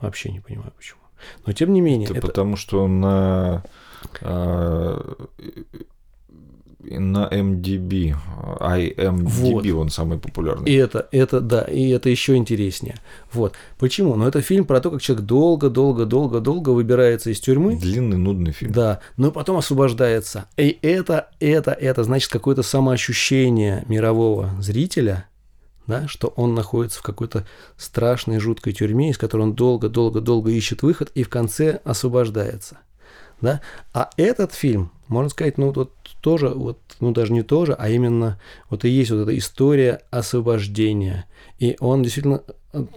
Вообще не понимаю, почему. Но тем не менее. Это, это... потому что на на MDB, IMDb вот. он самый популярный. И это, это, да, и это еще интереснее. Вот. Почему? Ну, это фильм про то, как человек долго-долго-долго-долго выбирается из тюрьмы. Длинный, нудный фильм. Да, но потом освобождается. И это, это, это, значит, какое-то самоощущение мирового зрителя, да, что он находится в какой-то страшной, жуткой тюрьме, из которой он долго-долго-долго ищет выход и в конце освобождается. Да? А этот фильм, можно сказать, ну вот тоже, вот, ну даже не тоже, а именно вот и есть вот эта история освобождения. И он действительно,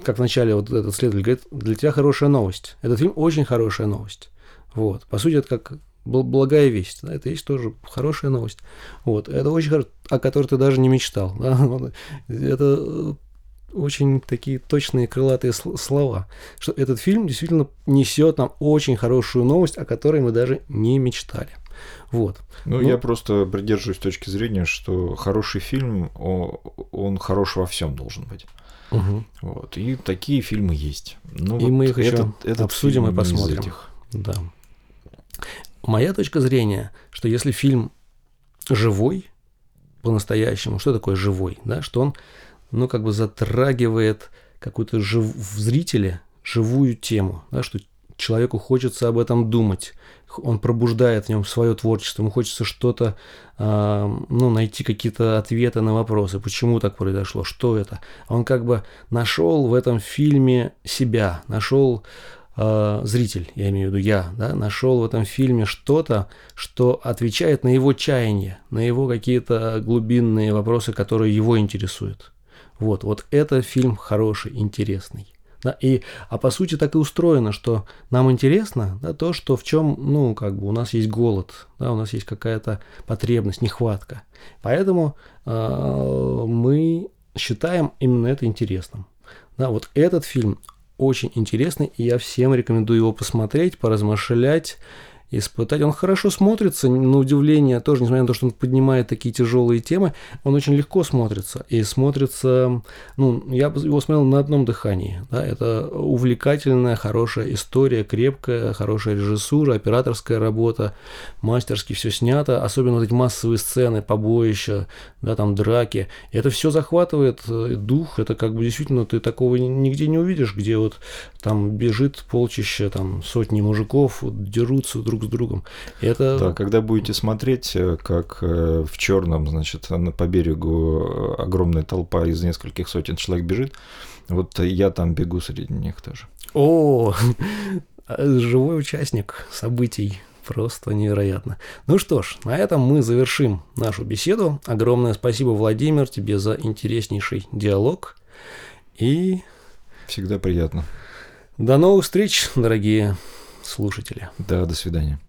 как вначале вот этот следователь говорит, для тебя хорошая новость. Этот фильм очень хорошая новость. Вот. По сути, это как благая весть. Да? Это есть тоже хорошая новость. Вот. Это очень хорошо, о которой ты даже не мечтал. Да? <laughs> Это очень такие точные крылатые слова, что этот фильм действительно несет нам очень хорошую новость, о которой мы даже не мечтали. Вот. Ну, ну, я просто придерживаюсь точки зрения, что хороший фильм, он хорош во всем должен быть. Угу. Вот. И такие фильмы есть. Ну, и вот мы их этот, еще этот обсудим и посмотрим. Этих. Да. Моя точка зрения, что если фильм живой, по-настоящему, что такое живой, да, что он ну, как бы затрагивает какую-то жив... в зрителе живую тему, да, что человеку хочется об этом думать, он пробуждает в нем свое творчество, ему хочется что-то, э, ну, найти какие-то ответы на вопросы, почему так произошло, что это. Он как бы нашел в этом фильме себя, нашел э, зритель, я имею в виду я, да, нашел в этом фильме что-то, что отвечает на его чаяние, на его какие-то глубинные вопросы, которые его интересуют. Вот, вот это фильм хороший, интересный. Да, и, а по сути так и устроено, что нам интересно да, то, что в чем, ну, как бы у нас есть голод, да, у нас есть какая-то потребность, нехватка. Поэтому э, мы считаем именно это интересным. Да, вот этот фильм очень интересный, и я всем рекомендую его посмотреть, поразмышлять испытать. Он хорошо смотрится, на удивление, тоже, несмотря на то, что он поднимает такие тяжелые темы, он очень легко смотрится. И смотрится, ну, я его смотрел на одном дыхании. Да, это увлекательная, хорошая история, крепкая, хорошая режиссура, операторская работа, мастерски все снято, особенно вот эти массовые сцены, побоища, да, там драки. Это все захватывает э, дух, это как бы действительно ты такого нигде не увидишь, где вот там бежит полчища, там сотни мужиков, дерутся друг с другом. И это... Да, когда будете смотреть, э, как э, в черном, значит, по берегу огромная толпа из нескольких сотен человек бежит, вот я там бегу среди них тоже. О, <laughs> живой участник событий. Просто невероятно. Ну что ж, на этом мы завершим нашу беседу. Огромное спасибо, Владимир, тебе за интереснейший диалог. И... Всегда приятно. До новых встреч, дорогие слушатели. Да, до свидания.